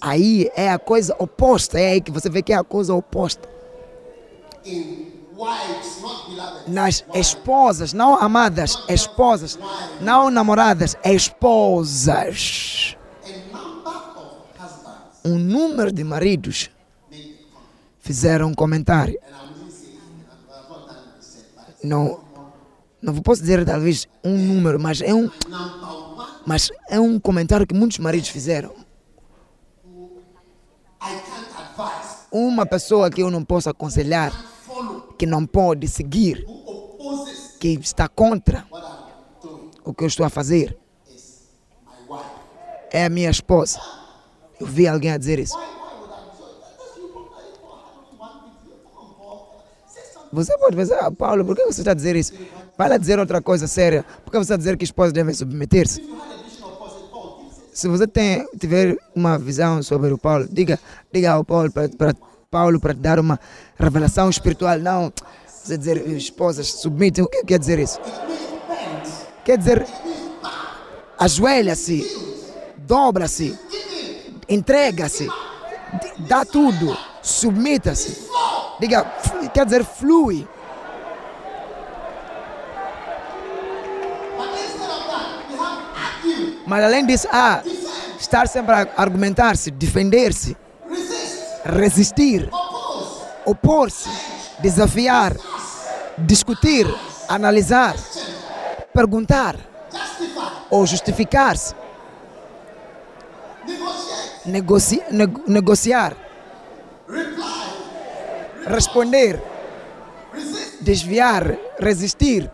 aí é a coisa oposta, é aí que você vê que é a coisa oposta. Nas esposas, não amadas, esposas, não namoradas, esposas. Um número de maridos. Fizeram um comentário. Não, não posso dizer talvez um número, mas é um, mas é um comentário que muitos maridos fizeram. Uma pessoa que eu não posso aconselhar, que não pode seguir, que está contra o que eu estou a fazer, é a minha esposa. Eu vi alguém a dizer isso. Você pode pensar, ah, Paulo, por que você está a dizer isso? Vai lá dizer outra coisa séria. Por que você está a dizer que esposas devem submeter-se? Se você tem, tiver uma visão sobre o Paulo, diga, diga ao Paulo para Paulo para dar uma revelação espiritual. Não, você dizer esposas submitem. O que quer dizer isso? Quer dizer ajoelha-se, dobra-se, entrega-se, dá tudo, submita-se. Diga, quer dizer flui. Mas além disso, há estar sempre a argumentar-se, defender-se, resist, resistir, opor-se, desafiar, discutir, analisar, perguntar ou justificar-se, negociar, responder, desviar, resistir,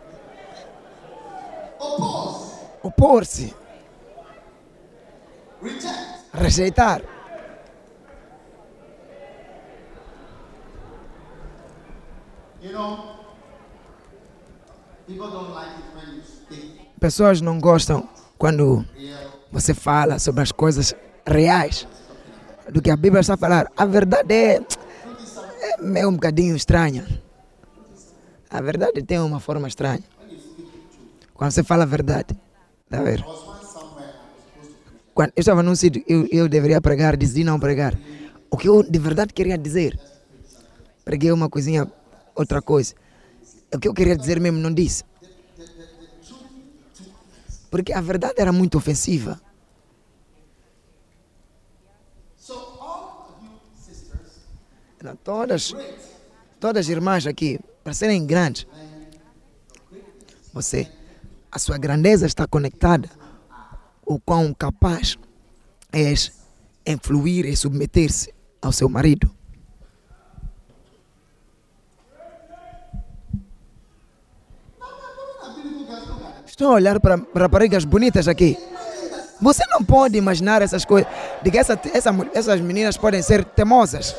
opor-se, rejeitar. Pessoas não gostam quando você fala sobre as coisas reais do que a Bíblia está a falar. A verdade é, é meio um bocadinho estranha. A verdade tem uma forma estranha. Quando você fala a verdade, tá a ver? Quando eu estava num sítio, eu, eu deveria pregar, decidi não pregar. O que eu de verdade queria dizer, preguei uma coisinha, outra coisa. O que eu queria dizer mesmo não disse. Porque a verdade era muito ofensiva. So all of you sisters, Todas, todas as irmãs aqui, para serem grandes, você, a sua grandeza está conectada o quão capaz és em fluir e submeter-se ao seu marido. Estou a olhar para raparigas bonitas aqui. Você não pode imaginar essas coisas, de que essa, essa, essas meninas podem ser temosas.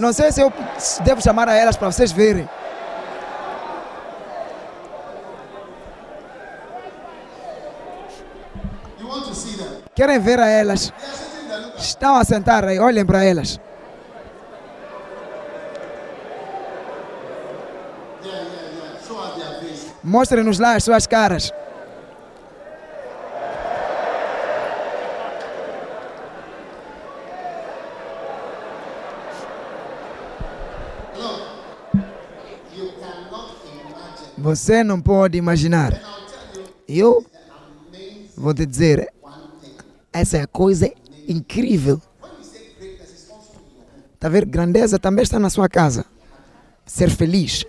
Não sei se eu devo chamar a elas para vocês verem. Querem ver a elas? Estão a sentar aí, olhem para elas. Mostrem-nos lá as suas caras. Look, you cannot imagine. Você não pode imaginar. Eu vou te dizer, essa é a coisa incrível. Tá ver? Grandeza também está na sua casa. Ser feliz.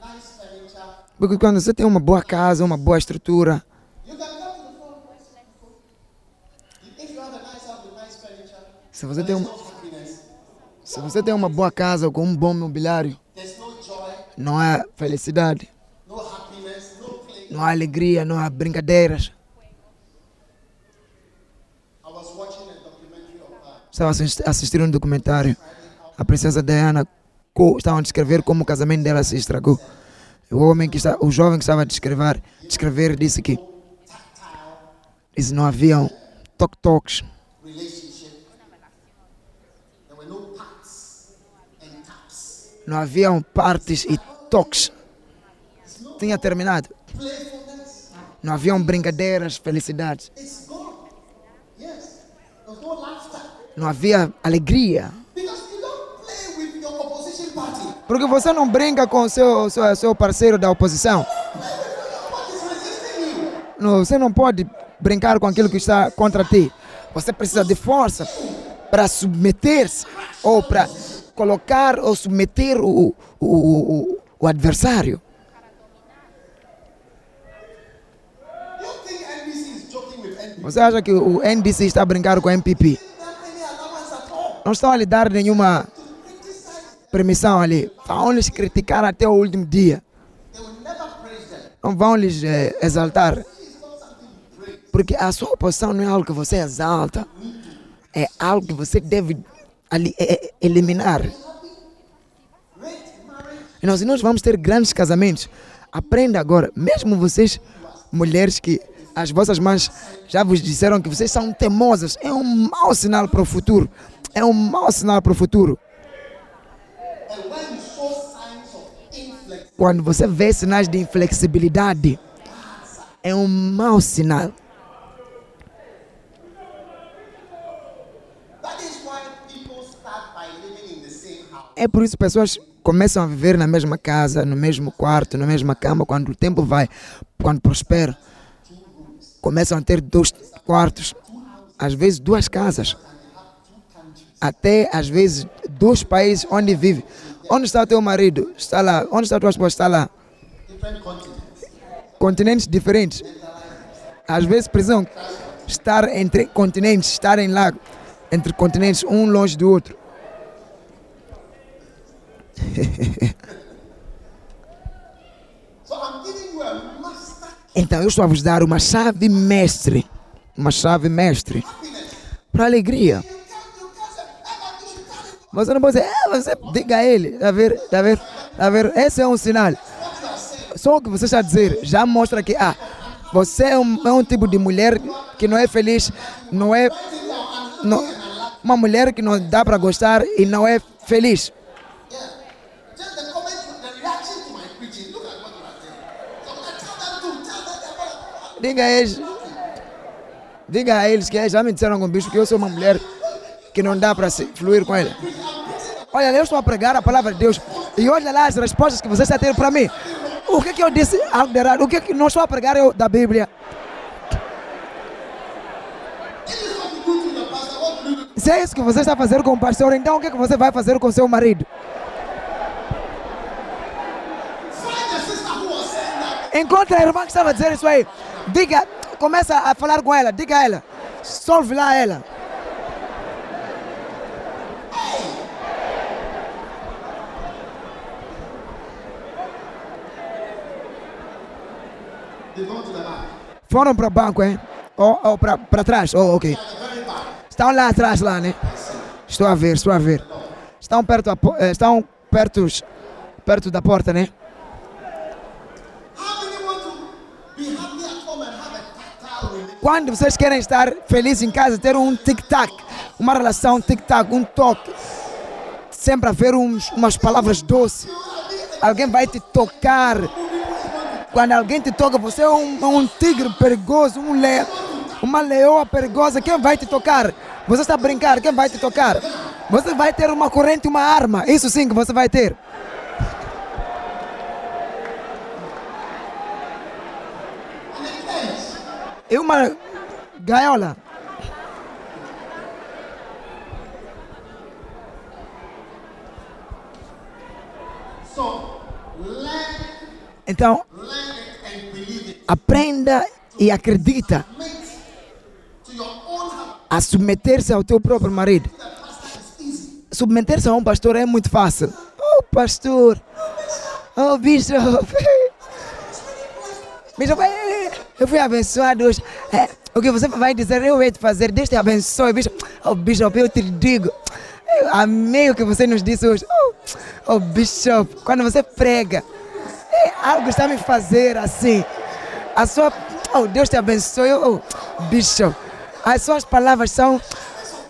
A. Porque quando você tem uma boa casa, uma boa estrutura, a se você tem, uma, se você tem uma boa casa com um bom mobiliário, não há felicidade, não há alegria, não há brincadeiras. A Estava assisti- assistindo um documentário. A princesa Diana estavam a descrever como o casamento dela se estragou. O homem que está, o jovem que estava a descrever, descrever disse que disse não haviam toque-toques, não haviam partes e toques. Tinha terminado. Não haviam brincadeiras, felicidades. Não havia alegria. Porque você não brinca com o seu, seu, seu parceiro da oposição. Não, você não pode brincar com aquilo que está contra ti. Você precisa de força para submeter-se ou para colocar ou submeter o, o, o, o, adversário. Você acha que o NDC está a brincar com o MPP? Não estão a lhe dar nenhuma permissão ali. Vão lhes criticar até o último dia. Não vão lhes eh, exaltar. Porque a sua oposição não é algo que você exalta. É algo que você deve ali, eh, eh, eliminar. Se nós vamos ter grandes casamentos, aprenda agora, mesmo vocês, mulheres que as vossas mães já vos disseram que vocês são teimosas, é um mau sinal para o futuro. É um mau sinal para o futuro. Quando você vê sinais de inflexibilidade, é um mau sinal. É por isso que pessoas começam a viver na mesma casa, no mesmo quarto, na mesma cama, quando o tempo vai, quando prospera. Começam a ter dois quartos, às vezes duas casas, até às vezes dois países onde vive. Onde está o teu marido? Está lá. Onde está a tua esposa? Está lá. Continentes diferentes. Às vezes precisam estar entre continentes, estarem lá entre continentes, um longe do outro. Então eu estou a vos dar uma chave mestre, uma chave mestre para alegria. You can't, you can't say, "Eh, but you should tell it Você não pode dizer, é, você diga a ele, tá ver, tá ver, tá ver, esse é um sinal. Só o que você está a dizer já mostra que, ah, você é um, é um tipo de mulher que não é feliz, não é, não, uma mulher que não dá para gostar e não é feliz. Yeah. Just the comment, the reaction to my preaching. Look at what you are saying. So I'm gonna tell them to tell them that. Diga a eles, diga a eles que já me disseram com bicho que eu sou uma mulher que não dá para fluir com ele. Olha, eu estou a pregar a palavra de Deus e olha lá as respostas que você está a ter para mim. O que que eu disse algo de errado? O que que não estou a pregar eu da Bíblia? Se é isso que você está fazer com o pastor, então o que que você vai fazer com seu marido? Encontra a irmã que estava a dizer isso aí. Diga, começa a falar com ela, diga a ela. Solve lá ela. Foram para o banco, hein? Ou, ou para trás? Oh, ok. Estão lá atrás, lá, né? Estou a ver, estou a ver. Estão perto, po- eh, estão perto, perto da porta, né? How many want to be happy at home and have a tactile relationship? Quando vocês querem estar felizes em casa, ter um tic-tac, uma relação tic-tac, um toque, sempre haver uns, umas palavras doces. Alguém vai te tocar. Quando alguém te toca, você é um, um tigre perigoso, um le, uma leoa perigosa. Quem vai te tocar? Você está a brincar, quem vai te tocar? Você vai ter uma corrente, uma arma. Isso sim que você vai ter. E uma gaiola. Então, aprenda e acredita a submeter-se ao teu próprio marido. Submeter-se a um pastor é muito fácil. Oh, pastor. Oh, bishop. Bishop, eu fui abençoado hoje. É, o que você vai dizer, eu vou te fazer. Deus te abençoe, bishop. Oh, bishop, eu te digo. Eu amei o que você nos disse hoje. Oh, oh Bishop, quando você prega, é, algo está me fazer assim. A sua. Oh, Deus te abençoe. Oh, Bishop. As suas palavras são.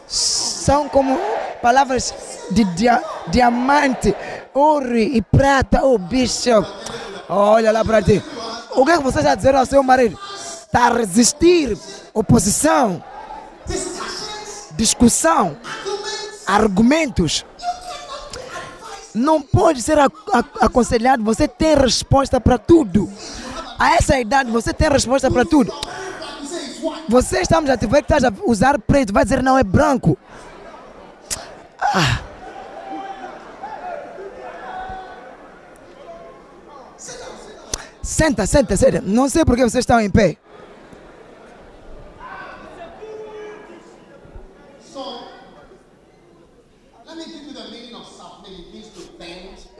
São como palavras de dia, diamante, ouro e prata. Oh, Bishop. Olha lá para ti. O que, é que você está dizendo ao seu marido? Está a resistir oposição, discussão, argumentos. Não pode ser ac- ac- aconselhado, você tem resposta para tudo. A essa idade você tem resposta para tudo. Você estamos a te ver que a usar preto, vai dizer não é branco. Ah. Senta, senta, senta. Não sei por que vocês estão em pé.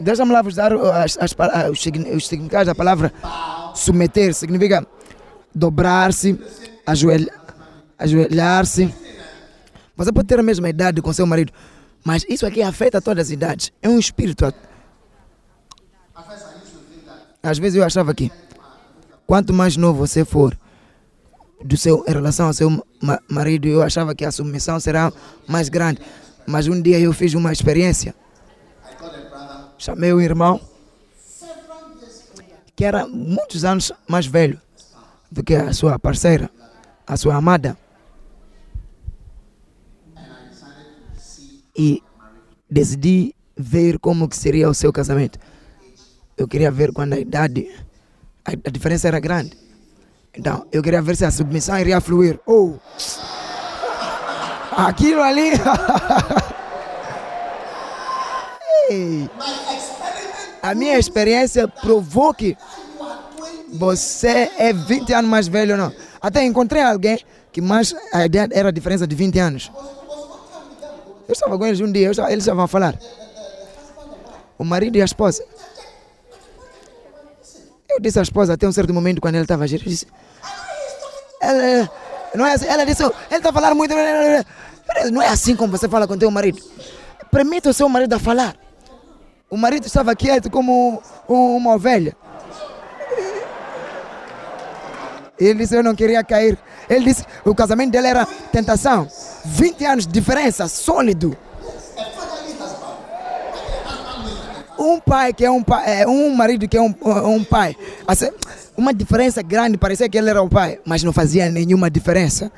Deixa-me lá vos dar as, as ah, os, os significados da palavra submeter. Significa dobrar-se, ajoelha- ajoelhar-se. Você pode ter a mesma idade com seu marido, mas isso aqui afeta todas as idades. É um espírito. Às vezes eu achava que quanto mais novo você for do seu, em relação ao seu ma- marido, eu achava que a submissão será mais grande. Mas um dia eu fiz uma experiência. Chamei o irmão, que era muitos anos mais velho do que a sua parceira, a sua amada. E decidi ver como que seria o seu casamento. Eu queria ver quando a idade, a, a diferença era grande. Então, eu queria ver se a submissão iria fluir. Oh! Aquilo ali. Ei. A minha experiência provou que você é 20 anos mais velho ou não. Até encontrei alguém que mais a idade era a diferença de 20 anos. Eu estava com eles um dia, eles estavam a falar. O marido e a esposa. Eu disse à esposa até um certo momento quando ele estava a gerir, disse, ela, não é assim, ela disse, ele está a falar muito. Não é assim como você fala com teu marido. Permita o seu marido a falar. O marido estava quieto como um- uma ovelha. Ele disse, eu não queria cair. Ele disse, o casamento dele era tentação. 20 anos de diferença, sólido. Um pai que é um pai, é, um marido que é um, um pai. Assim, uma diferença grande, parecia que ele era o pai, mas não fazia nenhuma diferença.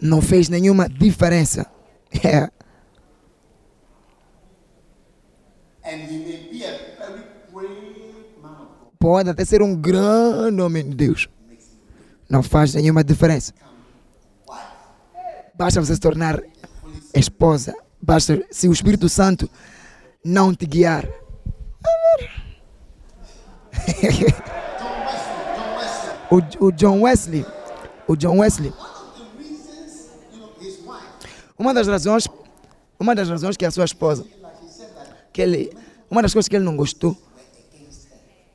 Não fez nenhuma diferença. É. Pode até ser um grande homem de Deus. Não faz nenhuma diferença. Basta você se tornar esposa. Basta se o Espírito Santo não te guiar. o, o John Wesley. O John Wesley. Uma das razões, uma das razões que a sua esposa, que ele, uma das coisas que ele não gostou,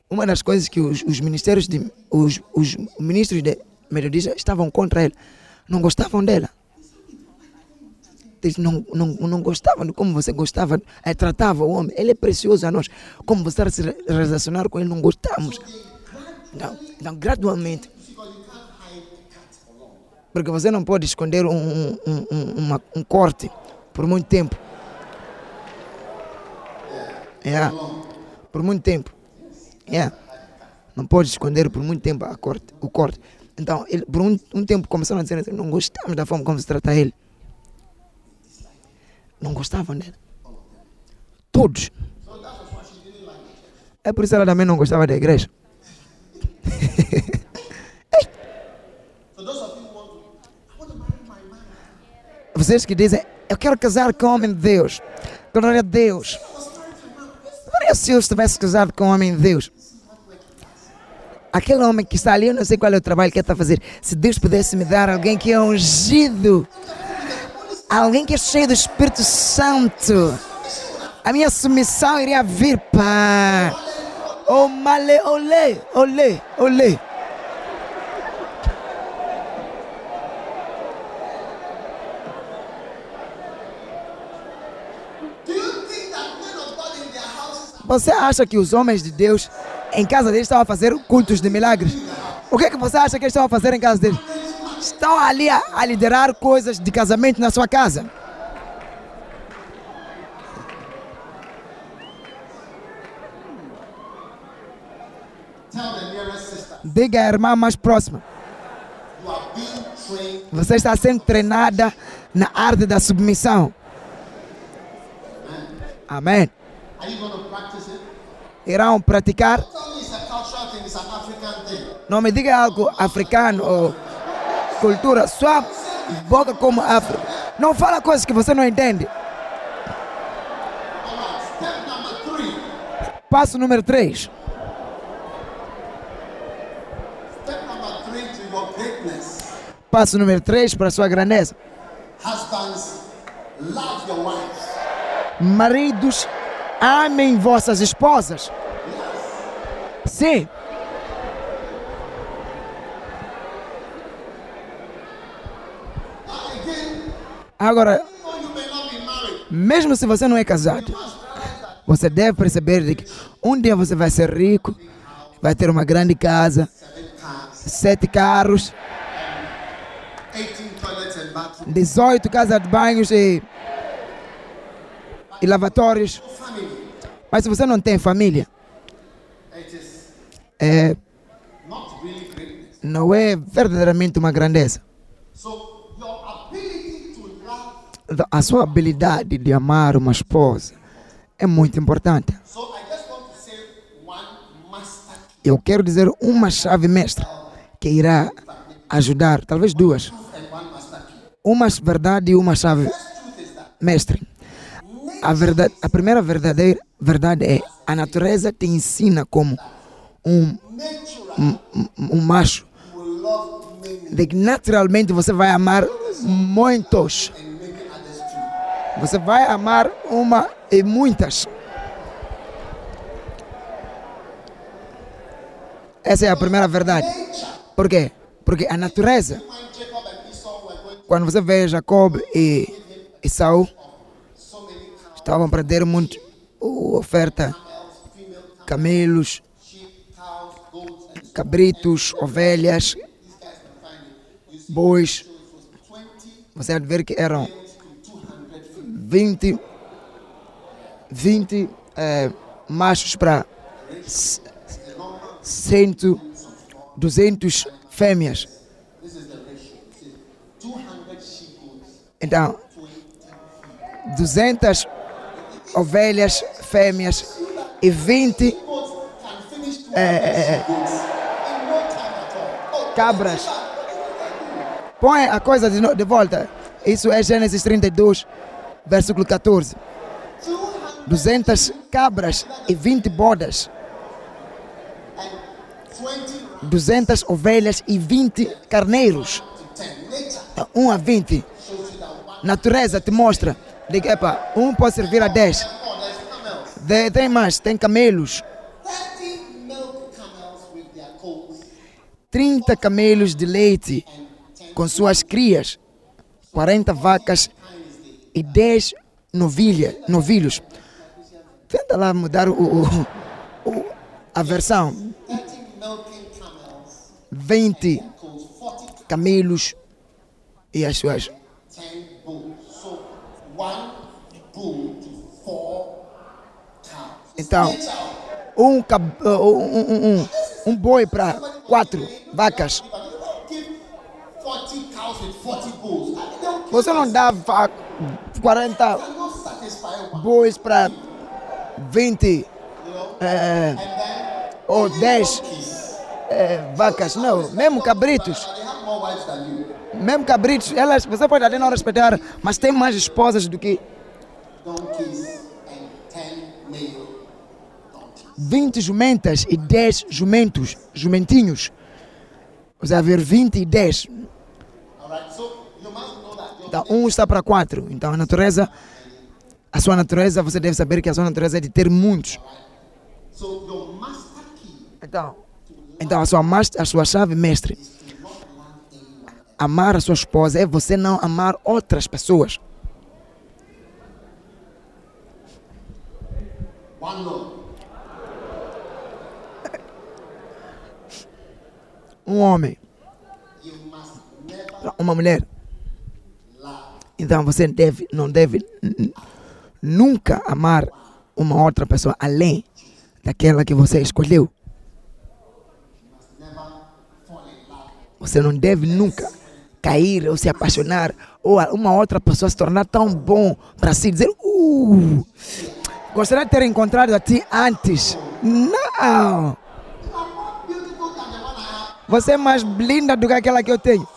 uma das coisas que os, os ministérios de, os, os ministros de metodistas estavam contra ele, não gostavam dela. Eles não, não, não gostavam como você gostava, eh, tratava o homem. Ele é precioso a nós. Como você se re- relacionar com ele, não gostamos. Então, então gradualmente, porque você não pode esconder um, um, um- um- uma- um corte por muito tempo. É. Por muito tempo. É. Não pode esconder por muito tempo a corte, o corte. Então, ele, por um, um tempo começaram a dizer assim, não gostamos da forma como se trata ele. Não gostavam dela. Todos. É por isso ela também não gostava da igreja. Vocês que dizem, eu quero casar com o homem de Deus. Glória a Deus. Glória se eu estivesse casado com o homem de Deus. Aquele homem que está ali, eu não sei qual é o trabalho que ele está a fazer. Se Deus pudesse me dar alguém que é ungido, Alguém que é cheio do Espírito Santo. A minha submissão iria vir para. Oh, male, olê, olê, olê. Você acha que os homens de Deus em casa deles estavam a fazer cultos de milagres? O que é que você acha que eles estavam a fazer em casa deles? Estão ali a, a liderar coisas de casamento na sua casa. Diga à irmã mais próxima. Você está sendo treinada na arte da submissão. Amém. Irão praticar. Não me diga algo africano ou cultura. Sua boca como afro. Não fala coisas que você não entende. Passo número 3. Step number three to your greatness. Passo número 3 para a sua grandeza. Husbands, love your wives. Maridos, amem vossas esposas. Sim. Agora, mesmo se você não é casado, você deve perceber de que um dia você vai ser rico, vai ter uma grande casa, sete carros, 18 toilets and bathrooms, 18 casas de banhos e, e lavatórios. Mas se você não tem família, é, não é verdadeiramente uma grandeza. So your ability to love. A sua habilidade de amar uma esposa é muito importante. Eu quero dizer uma chave mestra que irá ajudar, talvez duas. Uma verdade e uma chave mestre. A, verdade, a primeira verdadeira verdade é a natureza te ensina como um, um, um- macho de que naturalmente você vai amar muitos. Você vai amar uma e muitas. Essa é a primeira verdade. Por quê? Porque a natureza, quando você vê Jacob e cows, estavam para ter muito oferta, camelos, cabritos, ovelhas, bois. so it was 20 Você de ver que eram to 200 females. 20, 20 eh, machos para 100, 200 fêmeas. This is the ratio. You see, 200 she goats, Então, 20 200 ovelhas fêmeas e 20 goats can finish 200 eh, goats in no time at all. Oh, cabras. Põe a coisa de, de volta. Isso é Gênesis 32, versículo 14. 200 cabras e 20 bodas. and 20 200 ovelhas e 20 carneiros. to 10. Nature Então, 1 a 20. shows you that one. Natureza te mostra que epa, um pode servir a 10. Oh, there's camels. De- tem mais, tem camelos. 30 milk camels with their coats 30 camelos de leite and 10 com suas crias. 40 vacas e 10 novilha, novilhos. Tenta lá mudar o, o- o- a versão. 30 milking camels 20 coats 40 camelos e as suas 10 bulls. So one bull to four cows. Então, um, uh, um, um, um, um boi para quatro vacas. But you don't give 40 cows with 40 bulls. I don't Você não dá va- 40 cannot satisfy one. bois para 20 You know? eh, And then ou 10 donkeys. eh, vacas. Não, mesmo cabritos. Mesmo cabritos, elas, você pode até não respeitar, mas tem mais esposas do que Donkeys and 10 male donkeys. 20 jumentas e 10 jumentos, jumentinhos. Você vai ver 20 e 10. Alright, so então, um está para quatro. Então, a natureza, a sua natureza, você deve saber que a sua natureza é de ter muitos. Então, então a, sua, a sua chave, mestre, amar a sua esposa é você não amar outras pessoas. Um homem. Uma mulher. Então você deve, não deve nunca amar uma outra pessoa além daquela que você escolheu. Você não deve nunca cair ou se apaixonar ou uma outra pessoa se tornar tão bom para si dizer, uh, gostaria de ter encontrado a ti antes. Não! Você é mais linda do que aquela que eu tenho.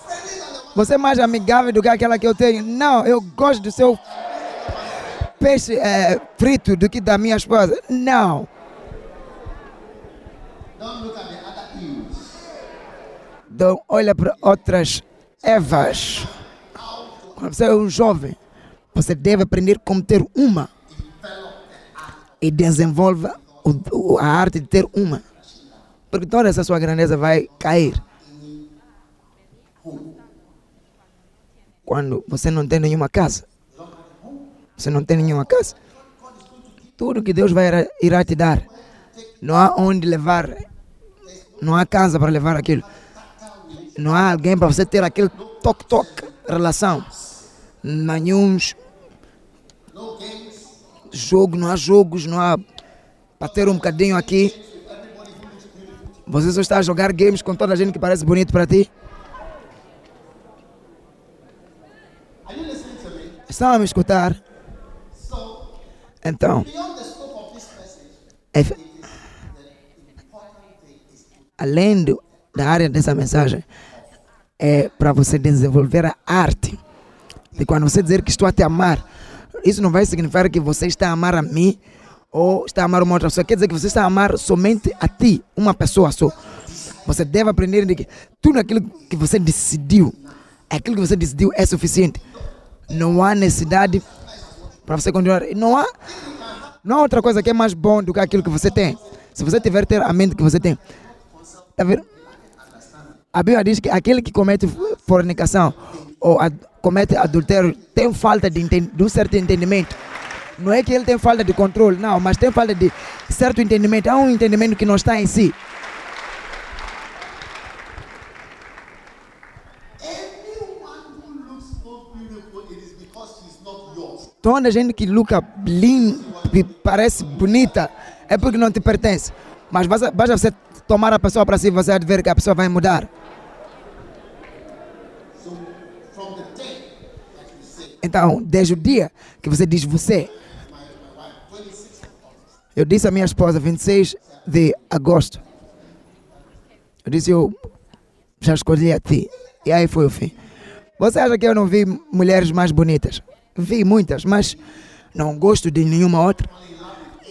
Você é mais amigável do que aquela que eu tenho. Não, eu gosto do seu peixe eh, frito do que da minha esposa. Não. Então, olha para outras Evas. Quando você é um jovem, você deve aprender como ter uma. E desenvolva a arte de ter uma. Porque toda essa sua grandeza vai cair. Quando você não tem nenhuma casa. Você não tem nenhuma casa. Tudo que Deus vai irá- te dar. Não há onde levar. Não há casa para levar aquilo. Não há alguém para você ter aquele toque-toque relação. Nenhum jogo, não há jogos, não há para ter um bocadinho aqui. Você só está a jogar games com toda a gente que parece bonito para ti. Are you listening to me? Estão a me escutar? Então, além do- da área dessa mensagem, é para você desenvolver a arte. E quando você dizer que estou a te amar, isso não vai significar que você está a amar a mim ou está a amar uma outra pessoa. Quer dizer que você está a amar somente a ti, uma pessoa só. Você deve aprender de que tudo aquilo que você decidiu, aquilo que você decidiu é suficiente. Não há necessidade para você continuar. Não há, não há outra coisa que é mais bom do que aquilo que você tem. Se você tiver ter a mente que você tem. Tá vendo? A Bíblia diz que aquele que comete fornicação ou ad- comete adultério tem falta de, de um certo entendimento. Não é que ele tem falta de controle, não, mas tem falta de certo entendimento. Há um entendimento que não está em si. Toda gente que luta linda, que parece bonita, é porque não te pertence. Mas basta, basta você tomar a pessoa para si, você ver que a pessoa vai mudar. Então, desde o dia que você diz você, my, my wife, 26 of August, eu disse à minha esposa, 26 de agosto, eu disse, eu já escolhi a ti. E aí foi o fim. Você acha que eu não vi mulheres mais bonitas? Vi muitas, mas não gosto de nenhuma outra.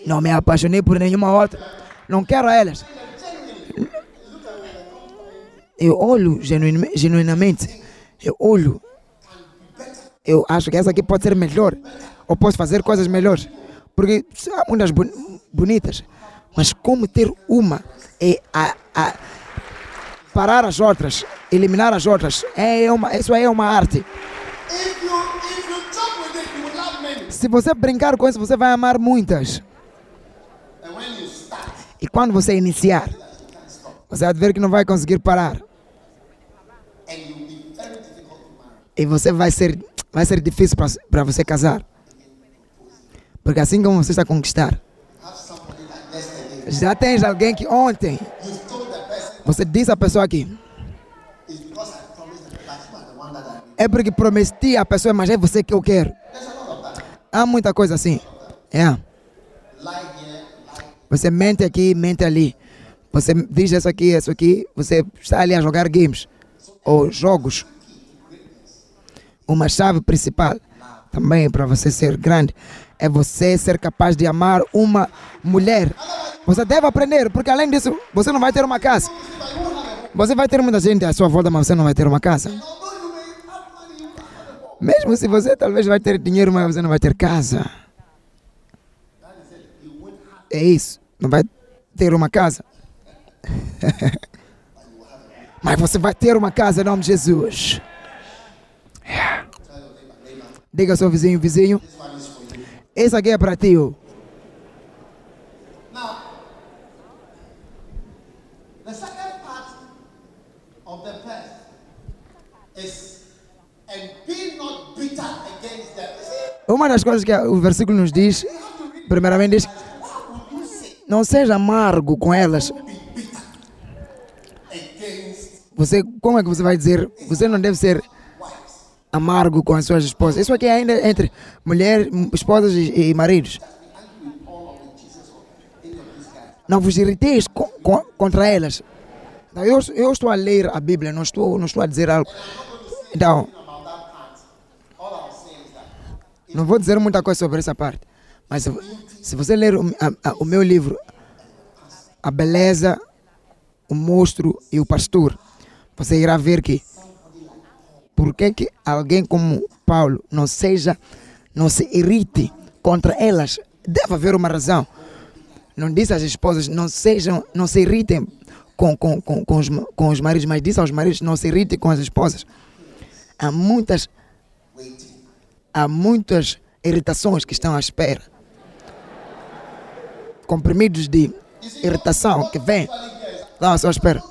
Não me apaixonei por nenhuma outra. Não quero elas. Eu olho genuinamente. Eu olho. Eu acho que essa aqui pode ser melhor. Ou posso fazer coisas melhores. Porque há muitas boni- bonitas. Mas como ter uma é a, a parar as outras, eliminar as outras, é uma, isso é uma arte. if you if Se você brincar com isso, você vai amar muitas. E quando você iniciar, você vai ver que não vai conseguir parar. E você vai ser, vai ser difícil para você casar. Porque assim como você está a conquistar, já tens alguém que ontem você disse à pessoa aqui, é porque prometi à pessoa, mas é você que eu quero. Há muita coisa assim. É. Você mente aqui, mente ali. Você diz isso aqui, isso aqui. Você está ali a jogar games ou jogos. Uma chave principal também para você ser grande é você ser capaz de amar uma mulher. Você deve aprender, porque além disso, você não vai ter uma casa. Você vai ter muita gente à sua volta, mas você não vai ter uma casa. Although you may have money, you have money. Mesmo se você talvez vai ter dinheiro, mas você não vai ter casa. É isso. Não vai ter uma casa. Mas você vai ter uma casa em nome de Jesus. Diga ao seu vizinho, vizinho. Esse aqui é para ti. Uma das coisas que o versículo nos diz, primeiramente diz, não seja amargo com elas. Você, como é que você vai dizer? Você não deve ser amargo com as suas esposas. Isso aqui é ainda entre mulher, esposas e, e maridos. Não vos irriteis co- co- contra elas. Eu, eu estou a ler a Bíblia, não estou, não estou a dizer algo. Então, não vou dizer muita coisa sobre essa parte. Mas se, se você ler o, a- a- o meu livro, A Beleza, o Monstro e o Pastor, você irá ver que por que, que alguém como Paulo não seja, não se irrite contra elas? Deve haver uma razão. Não disse às esposas não sejam, não se irritem com, com, com, com, os, com os maridos, mas disse aos maridos não se irritem com as esposas. Há muitas, há muitas irritações que estão à espera. Comprimidos de irritação que vêm. Não, só espera.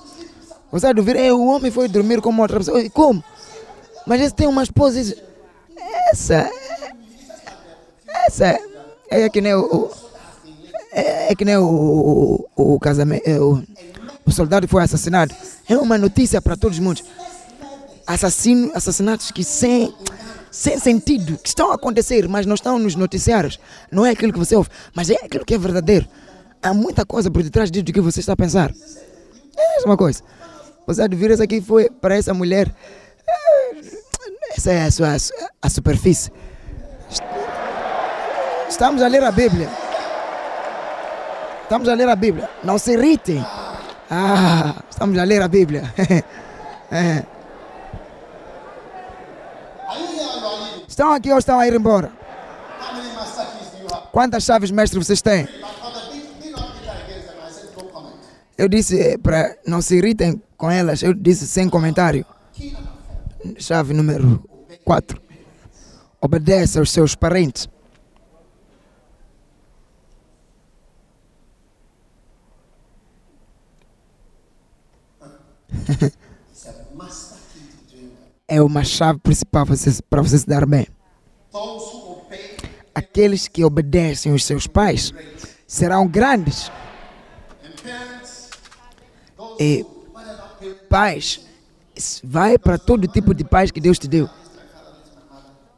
Você vai ouvir, "Ei, o homem foi dormir com outra pessoa. Oi, Como? Mas esse tem uma esposa. e diz, Essa. Essa. É que nem o. é, é que nem o, o, o, o casamento. é, O, o soldado foi assassinado. É uma notícia para todos os mundos. Assassino, assassinatos que sem, sem sentido, que estão a acontecer, mas não estão nos noticiários. Não é aquilo que você ouve, mas é aquilo que é verdadeiro. Há muita coisa por detrás disso do que você está a pensar. É a mesma coisa. Você advira isso aqui foi para essa mulher. eh, Essa é a, sua, a superfície. Estamos a ler a Bíblia. Estamos a ler a Bíblia. Não se irritem. Ah, estamos a ler a Bíblia. É. Estão aqui ou estão a ir embora? Quantas chaves mestre vocês têm? Eu disse para não se irritem com elas. Eu disse sem comentário. Chave número 4. Obedece aos seus parentes. É uma chave principal para você, para você se dar bem. Aqueles que obedecem aos seus pais serão grandes. E pais, vai para todo tipo de pais que Deus te deu.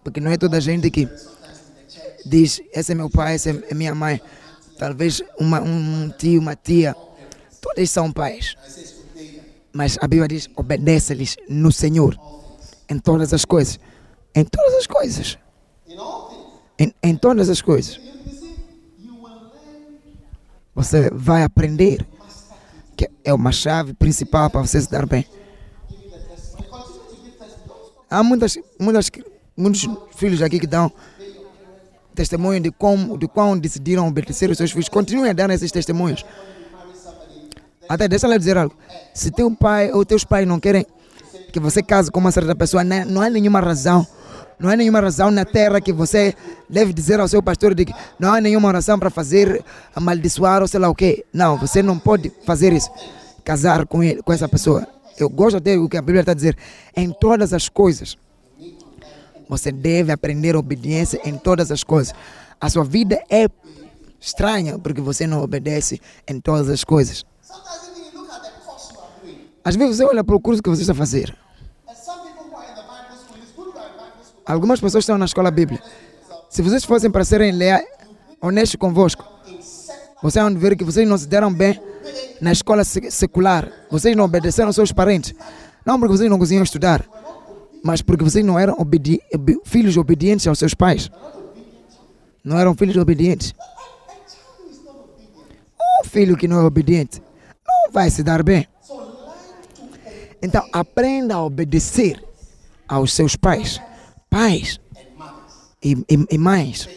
Porque não é toda a gente que diz: esse é meu pai, essa é minha mãe. Talvez uma, um tio, uma tia. Todos são pais. Mas a Bíblia diz: obedece-lhes no Senhor. Em todas as coisas. Em todas as coisas. Em, em todas as coisas. Você vai aprender que é uma chave principal para você se dar bem. Há muitas, muitas, muitos filhos aqui que dão testemunho de como, de quão decidiram obedecer os seus filhos. Continuem a dar esses testemunhos. Até deixa eu dizer algo. Se teu pai ou teus pais não querem que você case com uma certa pessoa, né, não há nenhuma razão. Não há nenhuma razão na terra que você deve dizer ao seu pastor de que não há nenhuma oração para fazer amaldiçoar ou sei lá o quê. Não, você não pode fazer isso. Casar com ele, com essa pessoa. Eu gosto até do que a Bíblia está a dizer. Em todas as coisas. Você deve aprender obediência em todas as coisas. A sua vida é estranha porque você não obedece em todas as coisas. Às vezes você olha para o curso que você está a fazer. Algumas pessoas estão na escola bíblica. Se vocês fossem para serem leais, honestos convosco, vocês vão ver que vocês não se deram bem na escola se- secular. Vocês não obedeceram aos seus parentes. Não porque vocês não conseguiam estudar, mas porque vocês não eram obedi obe- filhos obedientes aos seus pais. Não eram filhos obedientes. Um filho que não é obediente não vai se dar bem. Então, aprenda a obedecer aos seus pais. Pais e, e, e mães,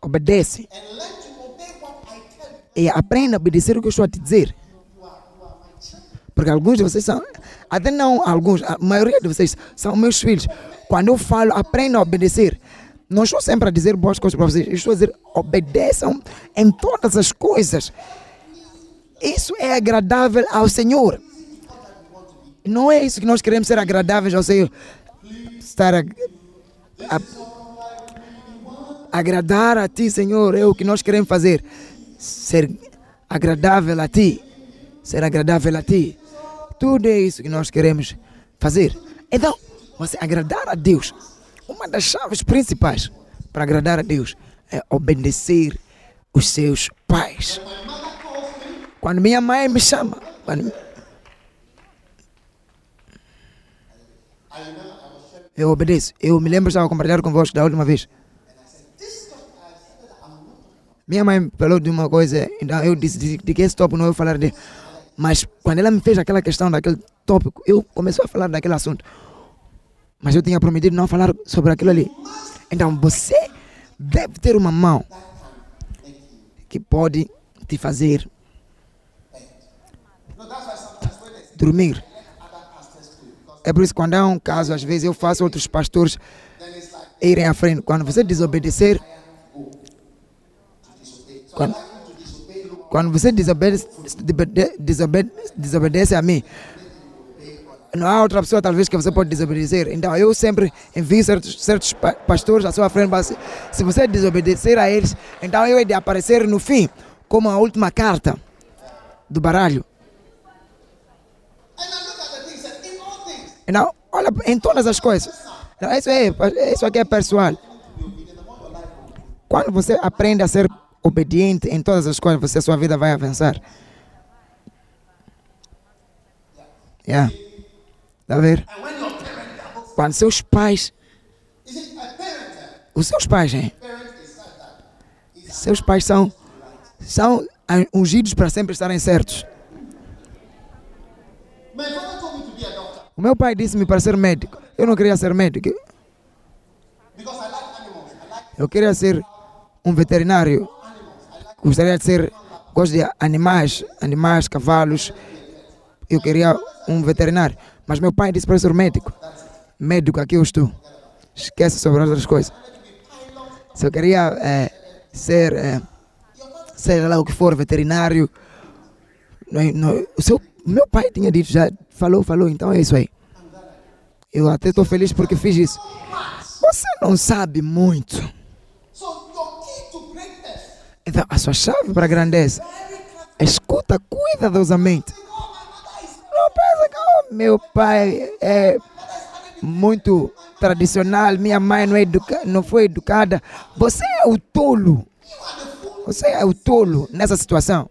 obedece. E aprenda a obedecer o que eu estou a te dizer. Porque alguns de vocês são, até não alguns, a maioria de vocês são meus filhos. Quando eu falo, aprenda a obedecer. Não estou sempre a dizer boas coisas para vocês, estou a dizer obedeçam em todas as coisas. Isso é agradável ao Senhor. Não é isso que nós queremos ser agradáveis ao Senhor. Estar a, a, agradar a ti, Senhor, é o que nós queremos fazer. Ser agradável a ti. Ser agradável a ti. Tudo é isso que nós queremos fazer. Então, você agradar a Deus. Uma das chaves principais para agradar a Deus é obedecer os seus pais. Quando minha mãe me chama, quando eu obedeço. Eu me lembro, estava a compartilhar convosco da última vez. Minha mãe falou de uma coisa, então eu disse de, de que esse tópico não eu falar de. Mas quando ela me fez aquela questão daquele tópico, eu comecei a falar daquele assunto. Mas eu tinha prometido não falar sobre aquilo ali. Então você deve ter uma mão que pode te fazer dormir. É por isso que quando há um caso, às vezes eu faço outros pastores irem à frente. Quando você desobedecer, quando, quando você desobedece, desobedece, a mim, não há outra pessoa talvez que você pode desobedecer. Então eu sempre envio certos, certos pa- pastores à sua frente. Mas se você desobedecer a eles, então eu hei de aparecer no fim como a última carta do baralho. And I look at the things and in Então, olha em todas as coisas. Então, isso, é, isso aqui é pessoal. Quando você aprende a ser obediente em todas as coisas, você, sua vida vai avançar. Yeah. Tá a ver? Quando seus pais, os seus pais, hein? Seus pais são, são ungidos para sempre estarem certos. O meu pai disse-me para ser médico. Eu não queria ser médico. Eu queria ser um veterinário. Gostaria de ser. Gosto de animais, animais, cavalos. Eu queria um veterinário. Mas meu pai disse para ser médico. Médico, aqui eu estou. Esquece sobre as outras coisas. Se eu queria eh, ser, eh, sei lá o que for, veterinário. não- não- o seu, meu pai tinha dito já, falou, falou, então é isso aí. Eu até estou feliz porque fiz isso. Você não sabe muito. Então, a sua chave para a grandeza, escuta cuidadosamente. Não pensa que oh, meu pai é muito tradicional, minha mãe não, é educa não foi educada. Você é o tolo. Você é o tolo nessa situação.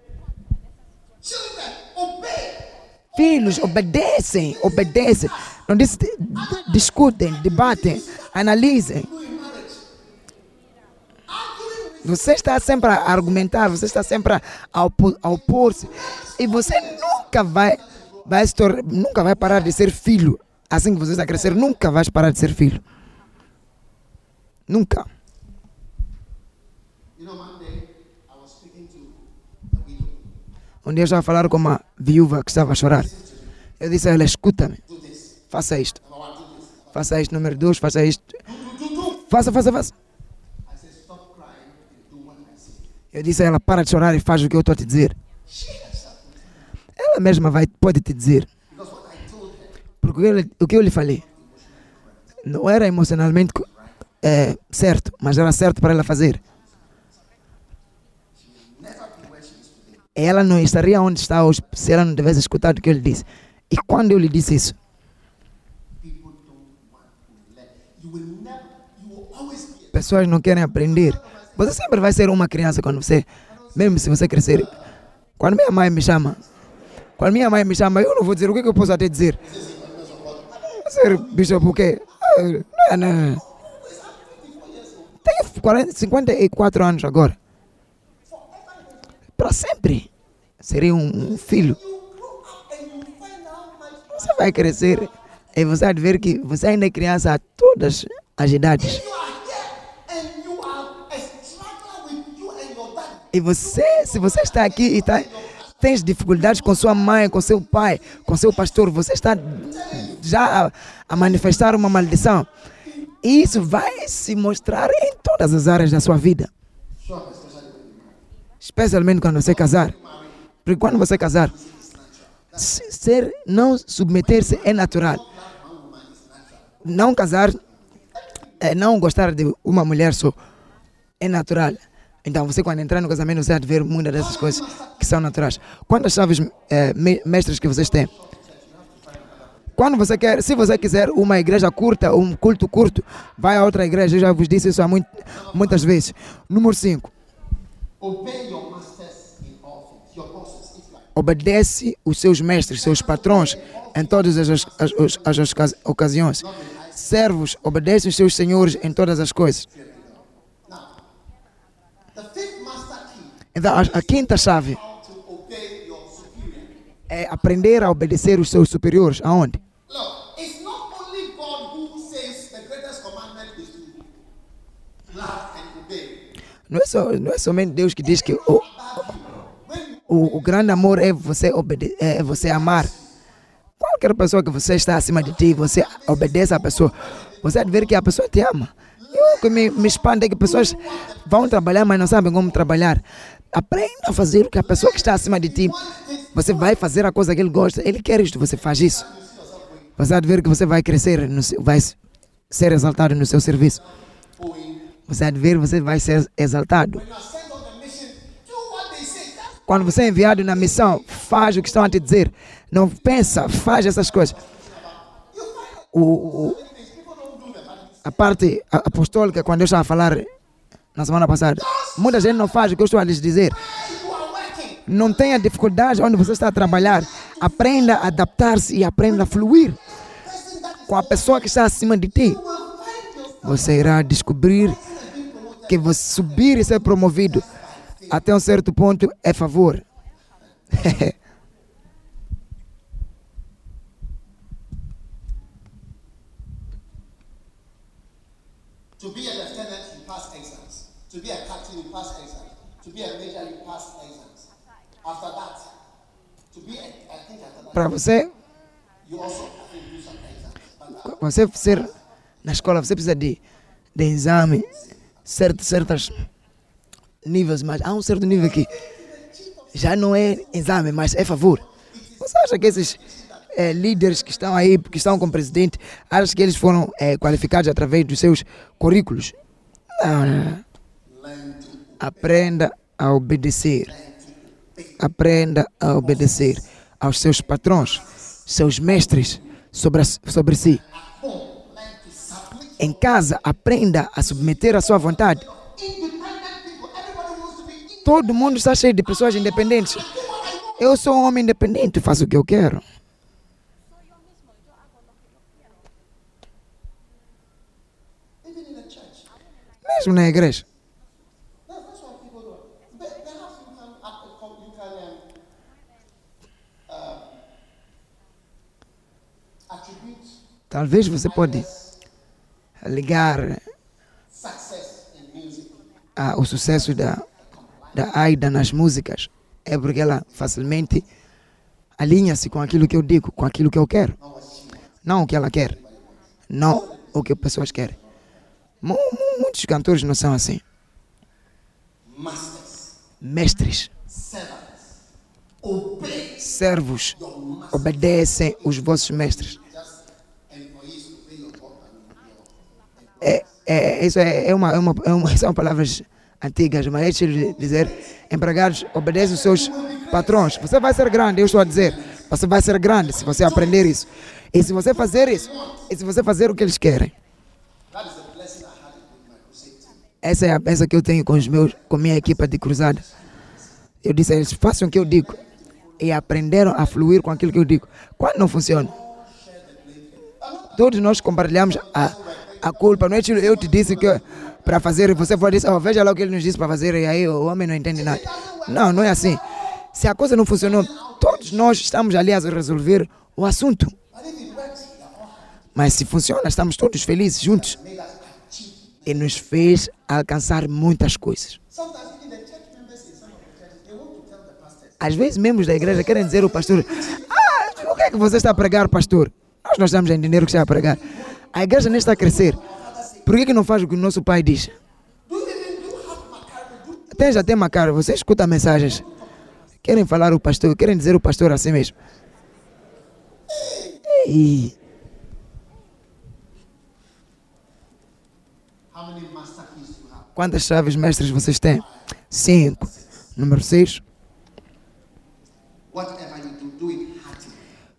Filhos obedecem, obedecem. Não diz, discutem, debatem, analisem. Você está sempre a argumentar, você está sempre a opo- a opor-se. E você nunca vai, vai nunca vai parar de ser filho. Assim que você está crescer, nunca vais parar de ser filho. Nunca. You know, one day I was speaking to a widow. Um dia eu estava a falar com uma viúva que estava a chorar. Eu disse a ela, escuta-me, faça isto. Faça isto, número dois, faça isto. Faça, faça, faça. Eu disse a ela, para de chorar e faz o que eu estou a te dizer. Ela mesma vai, pode te dizer. Porque o que eu- lhe falei não era emocionalmente eh, certo, mas era certo para ela fazer. Ela não estaria onde está hoje se ela não tivesse escutado o que eu lhe disse. E quando eu lhe disse isso, pessoas não querem aprender. Você sempre vai ser uma criança quando você, mesmo se você crescer. Quando minha mãe me chama, quando minha mãe me chama, eu não vou dizer o que, eu posso até dizer. Ser bishop o quê? Ah, Não, não, não. Tenho 40, 54 anos agora. Para sempre. Serei um, um filho. Você vai crescer e você vai ver que você ainda é criança a todas as idades. E você, se você está aqui e tá, tens dificuldades com sua mãe, com seu pai, com seu pastor, você está já a, a manifestar uma maldição. Isso vai se mostrar em todas as áreas da sua vida. Especialmente quando você casar. Porque quando você casar, se- ser, não submeter-se é natural. Não casar, é não gostar de uma mulher só, é natural. Então, você quando entrar no casamento, você de ver muitas dessas coisas que são naturais. Quantas chaves eh, me- mestras que vocês têm? Quando você quer, se você quiser uma igreja curta, um culto curto, vai a outra igreja. Eu já vos disse isso há muito, muitas vezes. Número 5. Obedece os seus mestres, seus patrões, em todas as, as, as, as, as ocasi- ocasiões. Servos, obedece os seus senhores em todas as coisas. Então, a, quinta chave é aprender a obedecer os seus superiores. Aonde? Look, Não é, só, não é somente Deus que diz que o, o, o grande amor é você, obede é você amar. Qualquer pessoa que você está acima de ti, você obedece à pessoa. Você há de ver que a pessoa te ama. E o que me, me espanta é que pessoas vão trabalhar, mas não sabem como trabalhar. Aprenda a fazer o que a pessoa que está acima de ti. Você vai fazer a coisa que ele gosta. Ele quer isto, você faz isso. Você há de ver que você vai crescer, vai ser exaltado no seu serviço. Você há ver, você vai ser exaltado. Quando você é enviado na missão, faz o que estão a te dizer. Não pensa, faz essas coisas. O, o- a parte apostólica, quando eu estava a falar na semana passada, muita gente não faz o que eu estou a lhes dizer. Não tenha dificuldade onde você está a trabalhar. Aprenda a adaptar-se e aprenda a fluir com a pessoa que está acima de ti. Você irá descobrir que você subir e ser promovido até um certo ponto é favor. To be a lieutenant, you pass exams. To be a captain, you pass exams. To be a major, you pass exams. After that, to be a, I think after that, Para você, you also I think, do some exams. But você ser na escola, você precisa de, de exame, certo, certas níveis, mas há um certo nível que já não é exame, mas é favor. Você acha que esses eh, líderes que estão aí, que estão com o presidente, acha que eles foram eh, qualificados através dos seus currículos? Não, não, Aprenda a obedecer. Aprenda a obedecer aos seus patrões, seus mestres sobre, sobre si. Em casa, aprenda a submeter a sua vontade. Todo mundo está cheio de pessoas independentes. Eu sou um homem independente, faço o que eu quero. Mesmo na igreja. Talvez você pode ligar music ah, o sucesso da, da Aida nas músicas. É porque ela facilmente alinha-se com aquilo que eu digo, com aquilo que eu quero. Não o que ela quer. Não o que as pessoas querem. Mu- Muitos cantores não são assim. Mestres, servos, obedecem os vossos mestres. Just employees obey your boss and your É, é, isso é, é uma, é uma, é uma, são palavras antigas, mas deixa eu dizer, empregados obedecem os seus patrões. Você vai ser grande, eu estou a dizer. Você vai ser grande se você aprender isso. E se você fazer isso, e se você fazer o que eles querem. Essa é a bênção que eu tenho com os meus, com minha equipa de cruzada. Eu disse a eles, façam o que eu digo. E aprenderam a fluir com aquilo que eu digo. Quando não funciona, todos nós compartilhamos a, a culpa. Não é que eu te disse que para fazer, você foi disse, oh, veja lá o que ele nos disse para fazer, e aí o homem não entende nada. Não, não é assim. Se a coisa não funcionou, todos nós estamos ali a resolver o assunto. Mas se funciona, estamos todos felizes juntos. E nos fez alcançar muitas coisas. Às vezes, membros da igreja querem dizer ao pastor: Ah, o que é que você está a pregar, pastor? Nós não estamos a entender o que está a pregar. A igreja nem está a crescer. Por que, que não faz o que o nosso pai diz? Até já tem uma cara, você escuta mensagens. Querem falar o pastor, querem dizer o pastor assim mesmo. Have? Quantas chaves mestres vocês têm? Cinco. Número seis.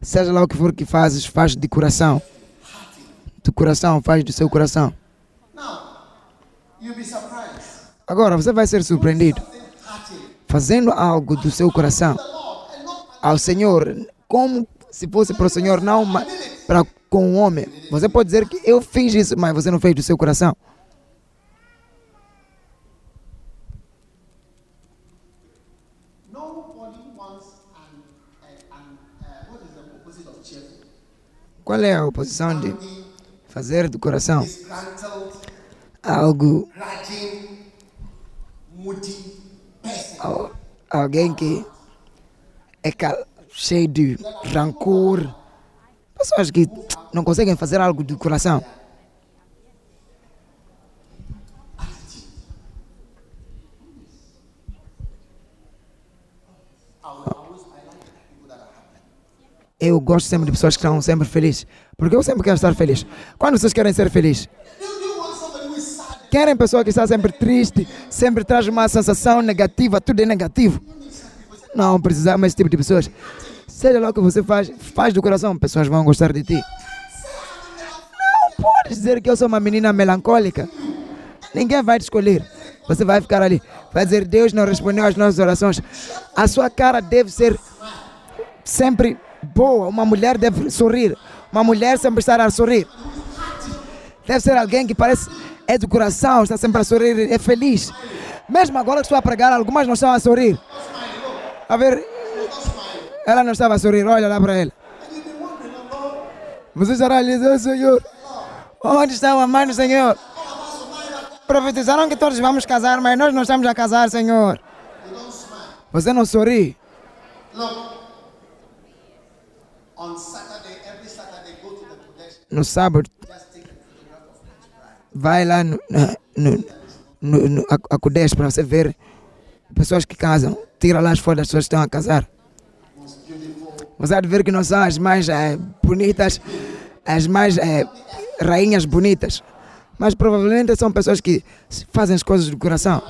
Seja lá o que for que fazes, faz de coração. Do coração, faz do seu coração. Agora você vai ser surpreendido. Fazendo algo do seu coração ao Senhor, como se fosse para o Senhor, não para com o homem. Você pode dizer que eu fiz isso, mas você não fez do seu coração. uh? Qual é a oposição de fazer do coração algo, alguém que é cheio de rancor? Pessoas que não conseguem fazer algo do coração. I will always I like people that are happy. Eu gosto sempre de pessoas que estão sempre felizes. Porque eu sempre quero estar feliz. Quando vocês querem ser felizes? Querem pessoa que está sempre triste, sempre traz uma sensação negativa, tudo é negativo. Não precisamos desse tipo de pessoas. Seja lá o que você faz, faz do coração, pessoas vão gostar de ti. Não pode dizer que eu sou uma menina melancólica. Ninguém vai te escolher. Você vai ficar ali. Vai dizer, Deus não respondeu às nossas orações. A sua cara deve ser sempre boa. Uma mulher deve sorrir. Uma mulher sempre estar a sorrir. Deve ser alguém que parece é do coração, está sempre a sorrir, é feliz. Mesmo agora que estou a pregar, algumas não estão a sorrir. A ver, ela não estava a sorrir, olha lá para ela. Você ali, oh, Senhor, onde está a mãe do Senhor? Profetizaram que todos vamos casar, mas nós não estamos a casar, Senhor. Você não sorri. No sábado, vai lá no, no, no, no a- para você ver pessoas que casam. Tira lá as fotos das pessoas que estão a casar. Você há de ver que não são as mais eh, bonitas, as mais eh, rainhas bonitas. Mas provavelmente são pessoas que fazem as coisas do coração.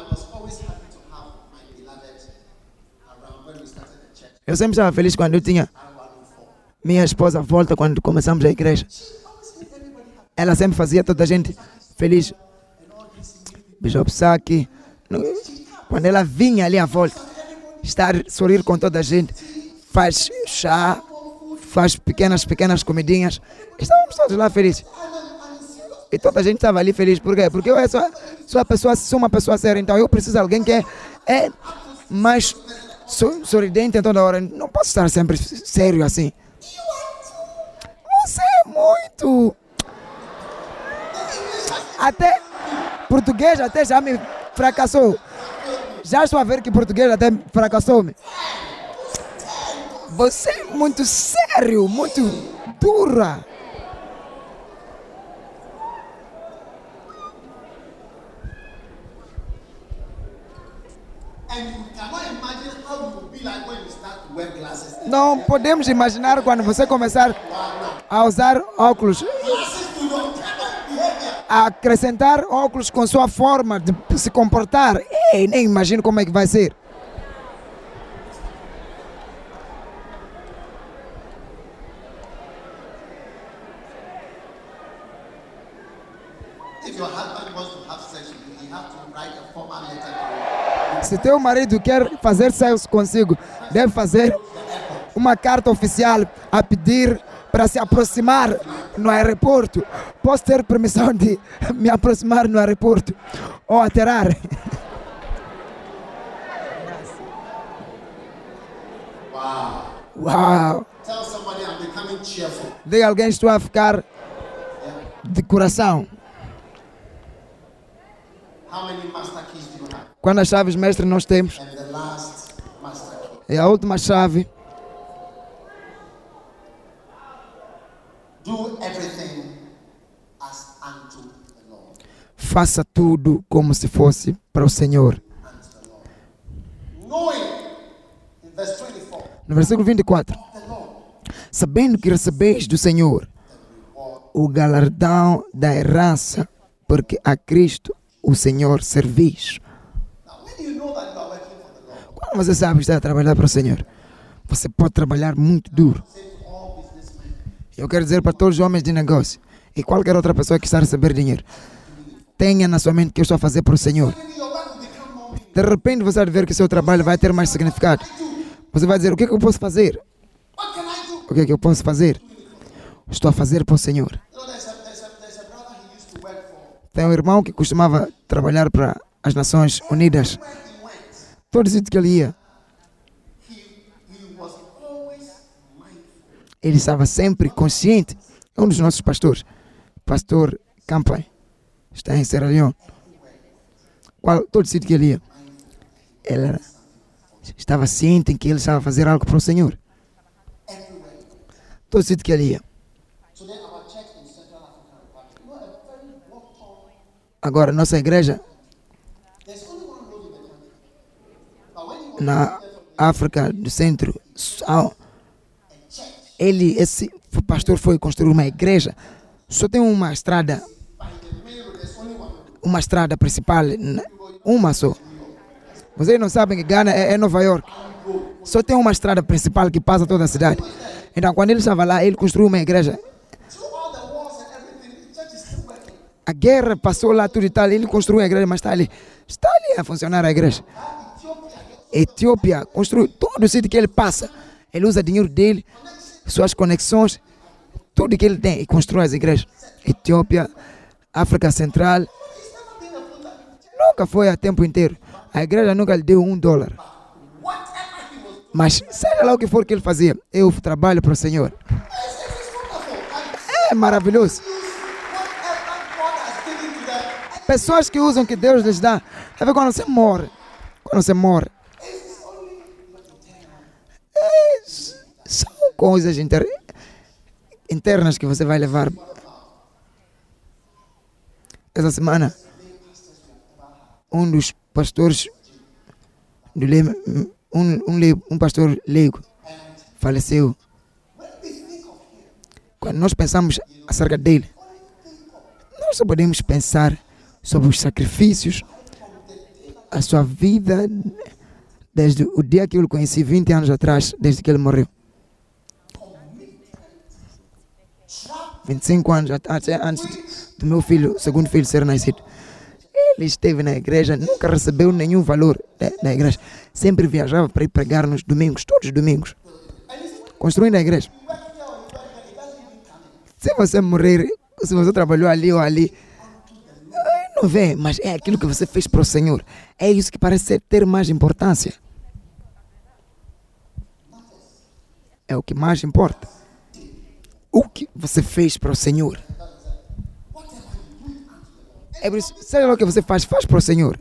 Eu sempre estava feliz quando eu tinha minha esposa volta quando começamos a igreja. Ela sempre fazia toda a gente feliz. Bishop Saki, quando ela vinha ali à volta, estar sorrir com toda a gente, faz chá, faz pequenas, pequenas comidinhas. Estávamos todos lá felizes. E toda a gente estava ali feliz. Por quê? Porque eu sou, sou, a pessoa, sou uma pessoa séria, então eu preciso de alguém que é, é mais so- sorridente toda hora. Não posso estar sempre sério assim. Muito. Até português até já me fracassou. Já estou a ver que português até fracassou-me. Você é muito sério, muito dura. And you cannot imagine how you will be like when you Não podemos imaginar quando você começar a usar óculos, a acrescentar óculos com sua forma de se comportar. Ei, nem imagino como é que vai ser. If your husband wants to have sex with you, he have to write a formal letter to you. Se teu marido quer fazer sexo consigo, deve fazer uma carta oficial a pedir para se aproximar no aeroporto. Posso ter permissão de me aproximar no aeroporto ou aterrar? Uau! Tell somebody I'm becoming cheerful. Diga alguém estou a ficar de coração. How many master keys do you have? Quantas chaves mestre nós temos? É a última chave. Faça tudo como se fosse para o Senhor. Knowing, in verse 24, No versículo 24. the Lord Sabendo que recebeis do Senhor o galardão da herança, porque a Cristo o Senhor servis. Quando você sabe está a trabalhar para o Senhor, você pode trabalhar muito duro. Eu quero dizer para todos os homens de negócio e qualquer outra pessoa que está a receber dinheiro, tenha na sua mente que eu estou a fazer para o Senhor. De repente você vai ver que seu trabalho vai ter mais significado. Você vai dizer, o que, é que eu posso fazer? O que é que eu posso fazer? Estou a fazer para o Senhor. You know, there's a, there's a, there's a brother he used to work for. Tem um irmão que costumava trabalhar para as Nações Unidas. Todo sítio que ele ia, ele estava sempre consciente. É um dos nossos pastores, pastor Campai, está em Serra Leone. Qual, todo sítio que ele ia, ele era- estava ciente em que ele estava a fazer algo para o Senhor. Todo sítio que ele ia. Agora, nossa igreja na África do Centro, ele, esse pastor foi construir uma igreja, só tem uma estrada, uma estrada principal, uma só. Vocês não sabem que Ghana é, é Nova York. Só tem uma estrada principal que passa toda a cidade. Então, quando ele estava lá, ele construiu uma igreja. A guerra passou lá tudo e tal, ele construiu a igreja, mas está ali. Está ali a funcionar a igreja. Etiópia construiu todo o sítio que ele passa. Ele usa dinheiro dele, suas conexões, tudo que ele tem e constrói as igrejas. Etiópia, África Central. Nunca foi a tempo inteiro. A igreja nunca lhe deu um dólar. Mas seja lá o que for que ele fazia, eu trabalho para o Senhor. É maravilhoso. Pessoas que usam o que Deus lhes dá. É quando você morre. Quando você morre. É, são coisas inter- internas que você vai levar. Essa semana, um dos pastores, do Le- um, um, um pastor leigo, faleceu. Quando nós pensamos acerca dele, nós só podemos pensar sobre os sacrifícios, a sua vida, desde o dia que eu o conheci, 20 anos atrás, desde que ele morreu. 25 anos at- até antes do meu filho, segundo filho, ser nascido. Ele esteve na igreja, nunca recebeu nenhum valor da, da igreja. Sempre viajava para ir pregar nos domingos, todos os domingos. Construindo a igreja. Se você morrer, se você trabalhou ali ou ali, não vê, mas é aquilo que você fez para o Senhor. É isso que parece ter mais importância. É o que mais importa. O que você fez para o Senhor. É por isso, seja o que você faz, faz para o Senhor.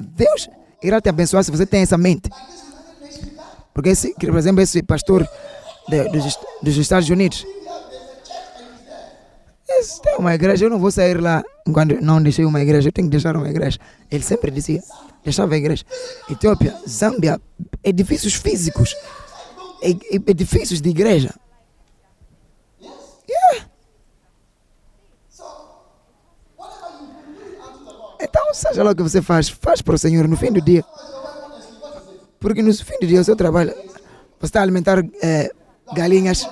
Deus irá te abençoar se você tem essa mente. Porque, esse, por exemplo, esse pastor de- dos, dos Estados Unidos, tem uma igreja, eu não vou sair lá quando não deixei uma igreja, eu tenho que deixar uma igreja. Ele sempre dizia, deixava a igreja. Etiópia, Zâmbia, edifícios físicos, edifícios de igreja. Yeah. Então, seja lá o que você faz, faz para o Senhor no fim do dia. Porque no fim do dia, o seu trabalho, você está a alimentar eh, galinhas,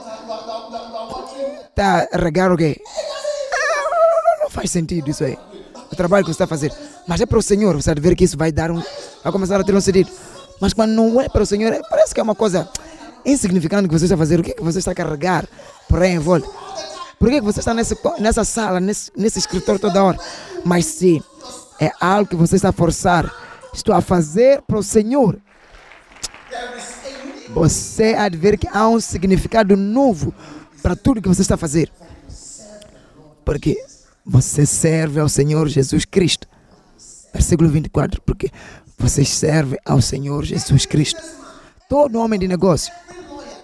está a regar o quê? Faz sentido isso aí. O trabalho que você está a fazer. Mas é para o Senhor, você vai ver que isso vai dar um. vai começar a ter um sentido. Mas quando não é para o Senhor, é- parece que é uma coisa insignificante que você está a fazer. O que é que você está a carregar por aí em volta? Por que que você está nesse, nessa sala, nesse, nesse escritório toda hora? Mas se é algo que você está a forçar, estou a fazer para o Senhor. Você há de ver que há um significado novo para tudo que você está a fazer. Porque você serve ao Senhor Jesus Cristo. Versículo 24. Porque vocês servem ao Senhor Jesus Cristo. Todo homem de negócio,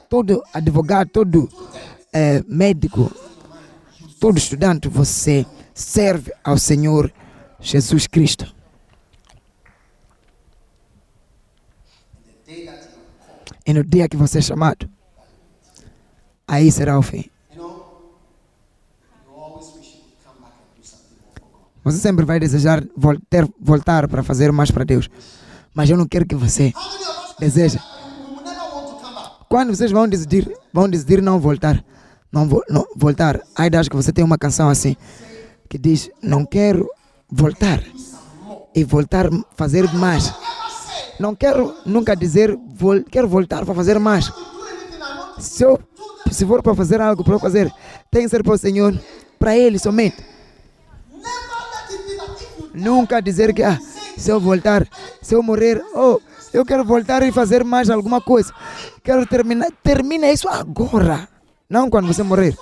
todo advogado, todo eh, médico, todo estudante, você serve ao Senhor Jesus Cristo. E no dia que você é chamado, aí será o fim. you know, you always wish you could come back and do something more for God. Você sempre vai desejar vol ter, voltar para fazer mais para Deus. Mas eu não quero que você back? Quando vocês vão decidir, vão decidir não voltar, não, vo- não voltar. Acho que você tem uma canção assim que diz: Não quero voltar e voltar a fazer mais. Não quero nunca dizer vol quero voltar para fazer mais. Se, eu, se for para fazer algo para fazer, tem que ser para o Senhor, para Ele somente. Never let it be that if you Nunca dizer que ah, se eu voltar, se eu morrer, oh, eu quero voltar e fazer mais alguma coisa. Quero terminar. Termina isso agora. Não quando você morrer.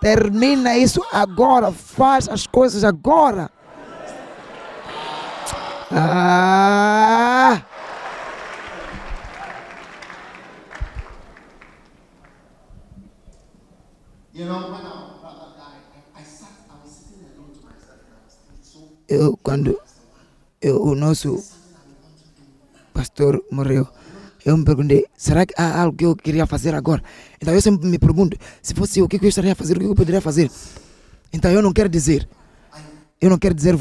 Termina isso agora. Faz as coisas agora. Ah! You know, when our brother died, I, I sat, I was sitting alone to myself and I was thinking, so Eu, quando eu, o nosso pastor morreu, eu me perguntei, será que há algo que eu queria fazer agora? Então eu sempre me pergunto, se fosse o que eu estaria a fazer, o que eu poderia fazer? Então eu não quero dizer, eu não quero dizer,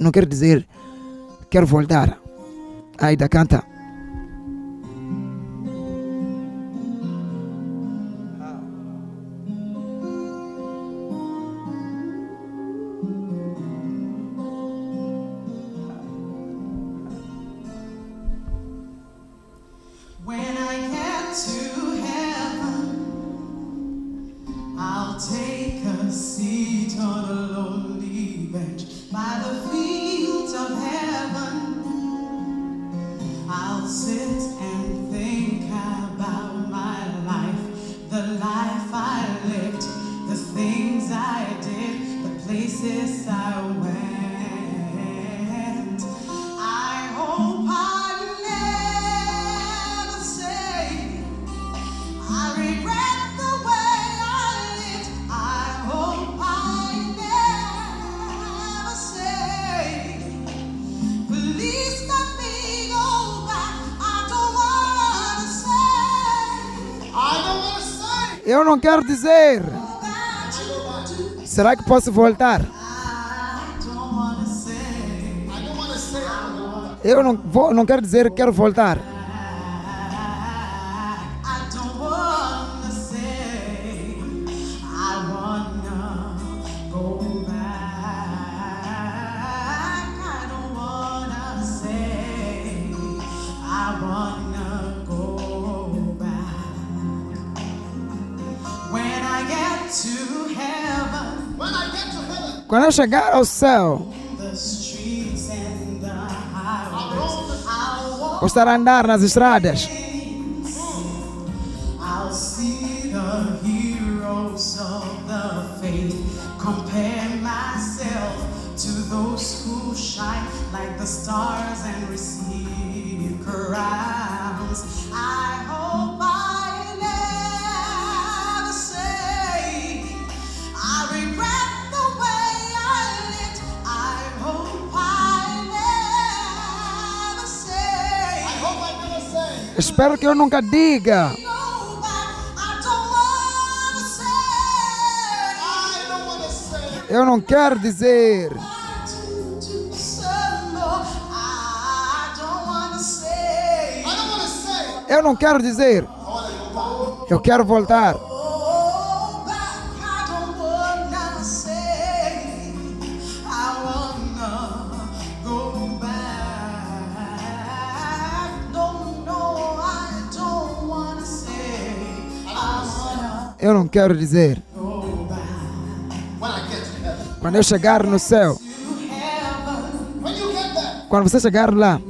não quero dizer, quero voltar. Ainda canta. Não quero dizer. Será que posso voltar? Eu não, vou, não quero dizer que quero voltar. Quando eu chegar ao céu, estar a andar nas estradas. Que eu nunca diga. Eu não quero dizer. Eu não quero dizer. Eu quero voltar. Eu não quero dizer. Quando eu chegar no céu, quando você chegar lá,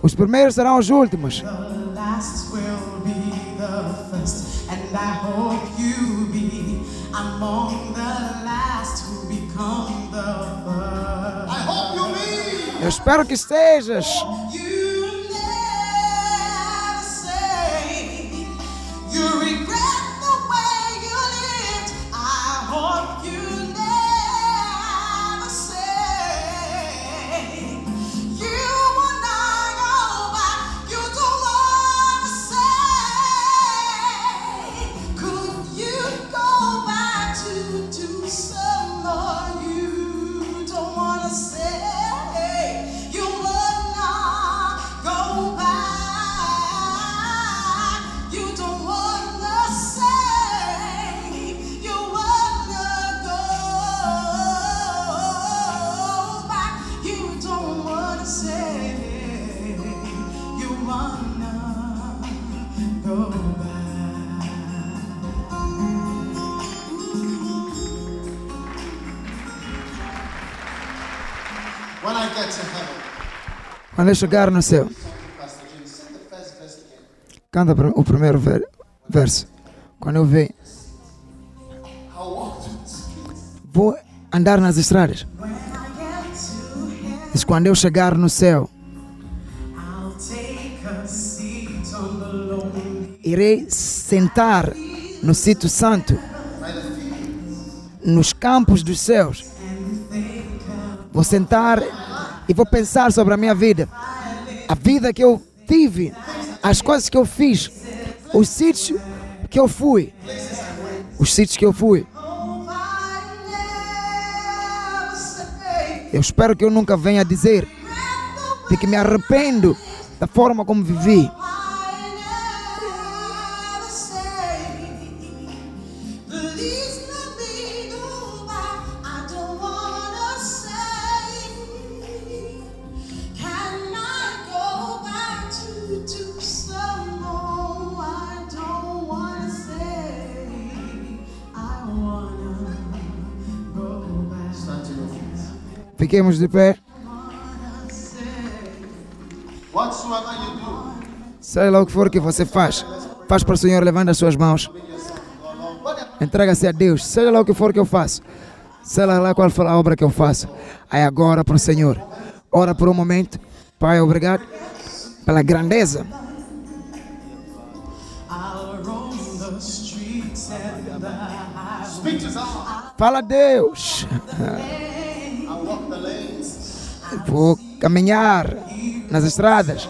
os primeiros serão os últimos. Espero que estejas. Quando chegar no céu, canta o primeiro ver- verso. Quando eu streets. vou andar nas estradas. Diz quando eu chegar no céu, irei sentar no sítio santo, nos campos dos céus. Vou sentar e vou pensar sobre a minha vida, a vida que eu tive, as coisas que eu fiz, os sítios que eu fui, os sítios que eu fui. Eu espero que eu nunca venha dizer de que me arrependo da forma como vivi. Fiquemos de pé. Sei lá o que for que você faz. Faz para o Senhor, levando as suas mãos. Entrega-se a Deus. Seja lá o que for que eu faço. Seja lá qual for a obra que eu faço. Aí agora para o Senhor. Ora por um momento. Pai, obrigado pela grandeza. I'll roam Vou caminhar nas estradas.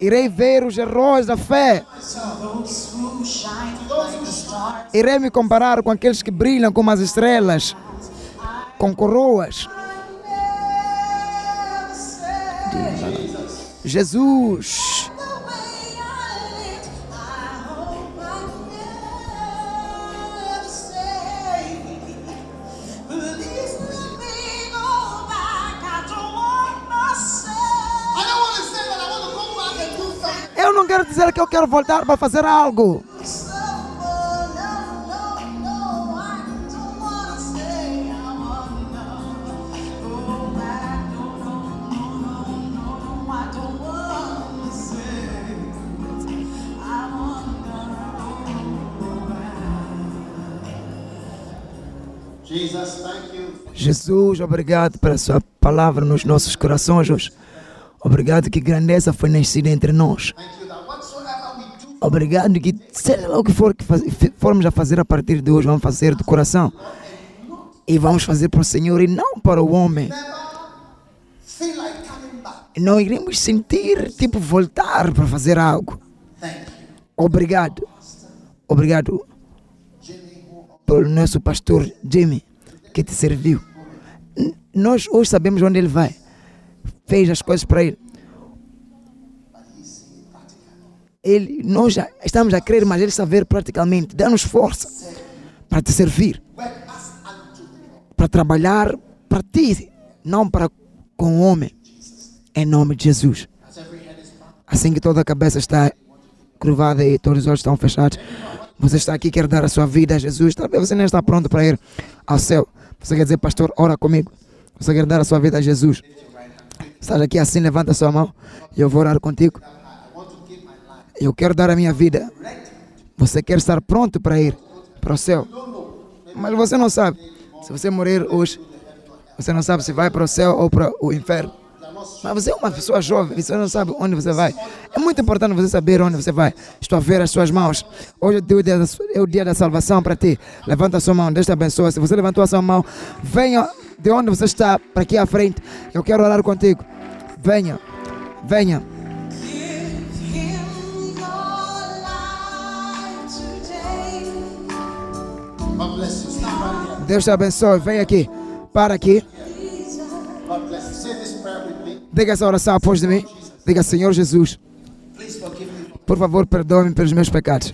Irei ver os heróis da fé. Irei me comparar com aqueles que brilham como as estrelas. Com coroas. Jesus. Dizer que eu quero voltar para fazer algo. Jesus, obrigado pela sua palavra nos nossos corações hoje. Obrigado que grandeza foi nascida entre nós. Obrigado que seja lá o que for que faz- formos a fazer a partir de hoje, vamos fazer do coração. E vamos fazer para o Senhor e não para o homem. Não iremos sentir, tipo, voltar para fazer algo. Obrigado. Obrigado pelo nosso pastor Jimmy, que te serviu. Nós hoje sabemos onde ele vai. Fez as coisas para ele. Ele. Nós já estamos a crer, mas ele saber praticamente. Dá-nos força para te servir. Para trabalhar para ti, não para com o homem. Em nome de Jesus. Assim que toda a cabeça está curvada e todos os olhos estão fechados. Você está aqui, quer dar a sua vida a Jesus. Talvez você não está pronto para ir ao céu. Você quer dizer, pastor, ora comigo. Você quer dar a sua vida a Jesus. Estás aqui assim, levanta a sua mão e eu vou orar contigo. Eu quero dar a minha vida. Você quer estar pronto para ir para o céu. Mas você não sabe. Se você morrer hoje, você não sabe se vai para o céu ou para o inferno. Mas você é uma pessoa jovem, você não sabe onde você vai. É muito importante você saber onde você vai. Estou a ver as suas mãos. Hoje é o é dia da salvação para ti. Levanta a sua mão, Deus te abençoe. Se você levantou a sua mão, venha de onde você está para aqui à frente. Eu quero orar contigo. Venha, venha. Deus te abençoe. Vem aqui. Para aqui. Diga essa oração após de mim. Diga, Senhor Jesus, por favor, perdoe-me pelos meus pecados.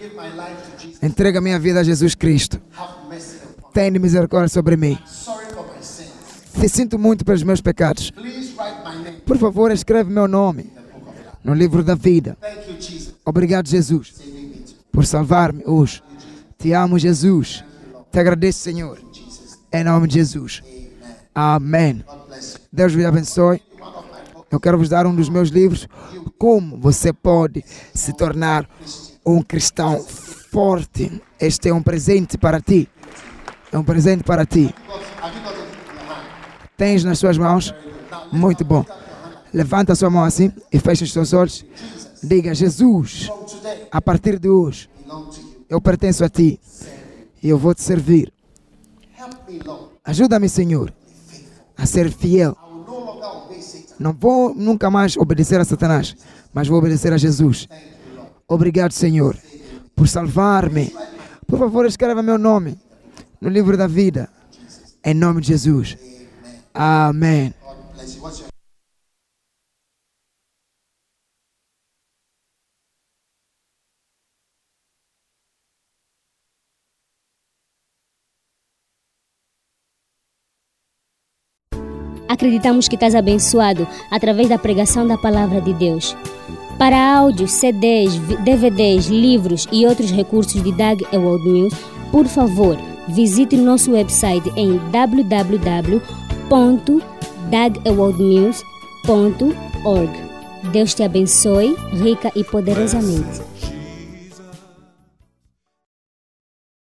Entrega minha vida a Jesus Cristo. Tenha misericórdia sobre mim. Te sinto muito pelos meus pecados. Por favor, escreve meu nome no livro da vida. Obrigado, Jesus, por salvar-me hoje. Te amo, Jesus. Te agradeço, Senhor. Em nome de Jesus. Amém. Deus vos abençoe. Eu quero vos dar um dos meus livros, Como você pode se tornar um cristão forte. Este é um presente para ti. É um presente para ti. Tens nas suas mãos? Muito bom. Levanta a sua mão assim e fecha os seus olhos. Diga, Jesus, a partir de hoje, eu pertenço a ti e eu vou te servir. Ajuda-me, Senhor, a ser fiel. Não vou nunca mais obedecer a Satanás, mas vou obedecer a Jesus. Obrigado, Senhor, por salvar-me. Por favor, escreva meu nome no livro da vida. Em nome de Jesus. Amém. God bless you. What's your Acreditamos que estás abençoado através da pregação da palavra de Deus. Para áudios, CDs, DVDs, livros e outros recursos de Doug Ewald Mills, por favor, visite nosso website em www.dougewaldmills.org. Deus te abençoe rica e poderosamente.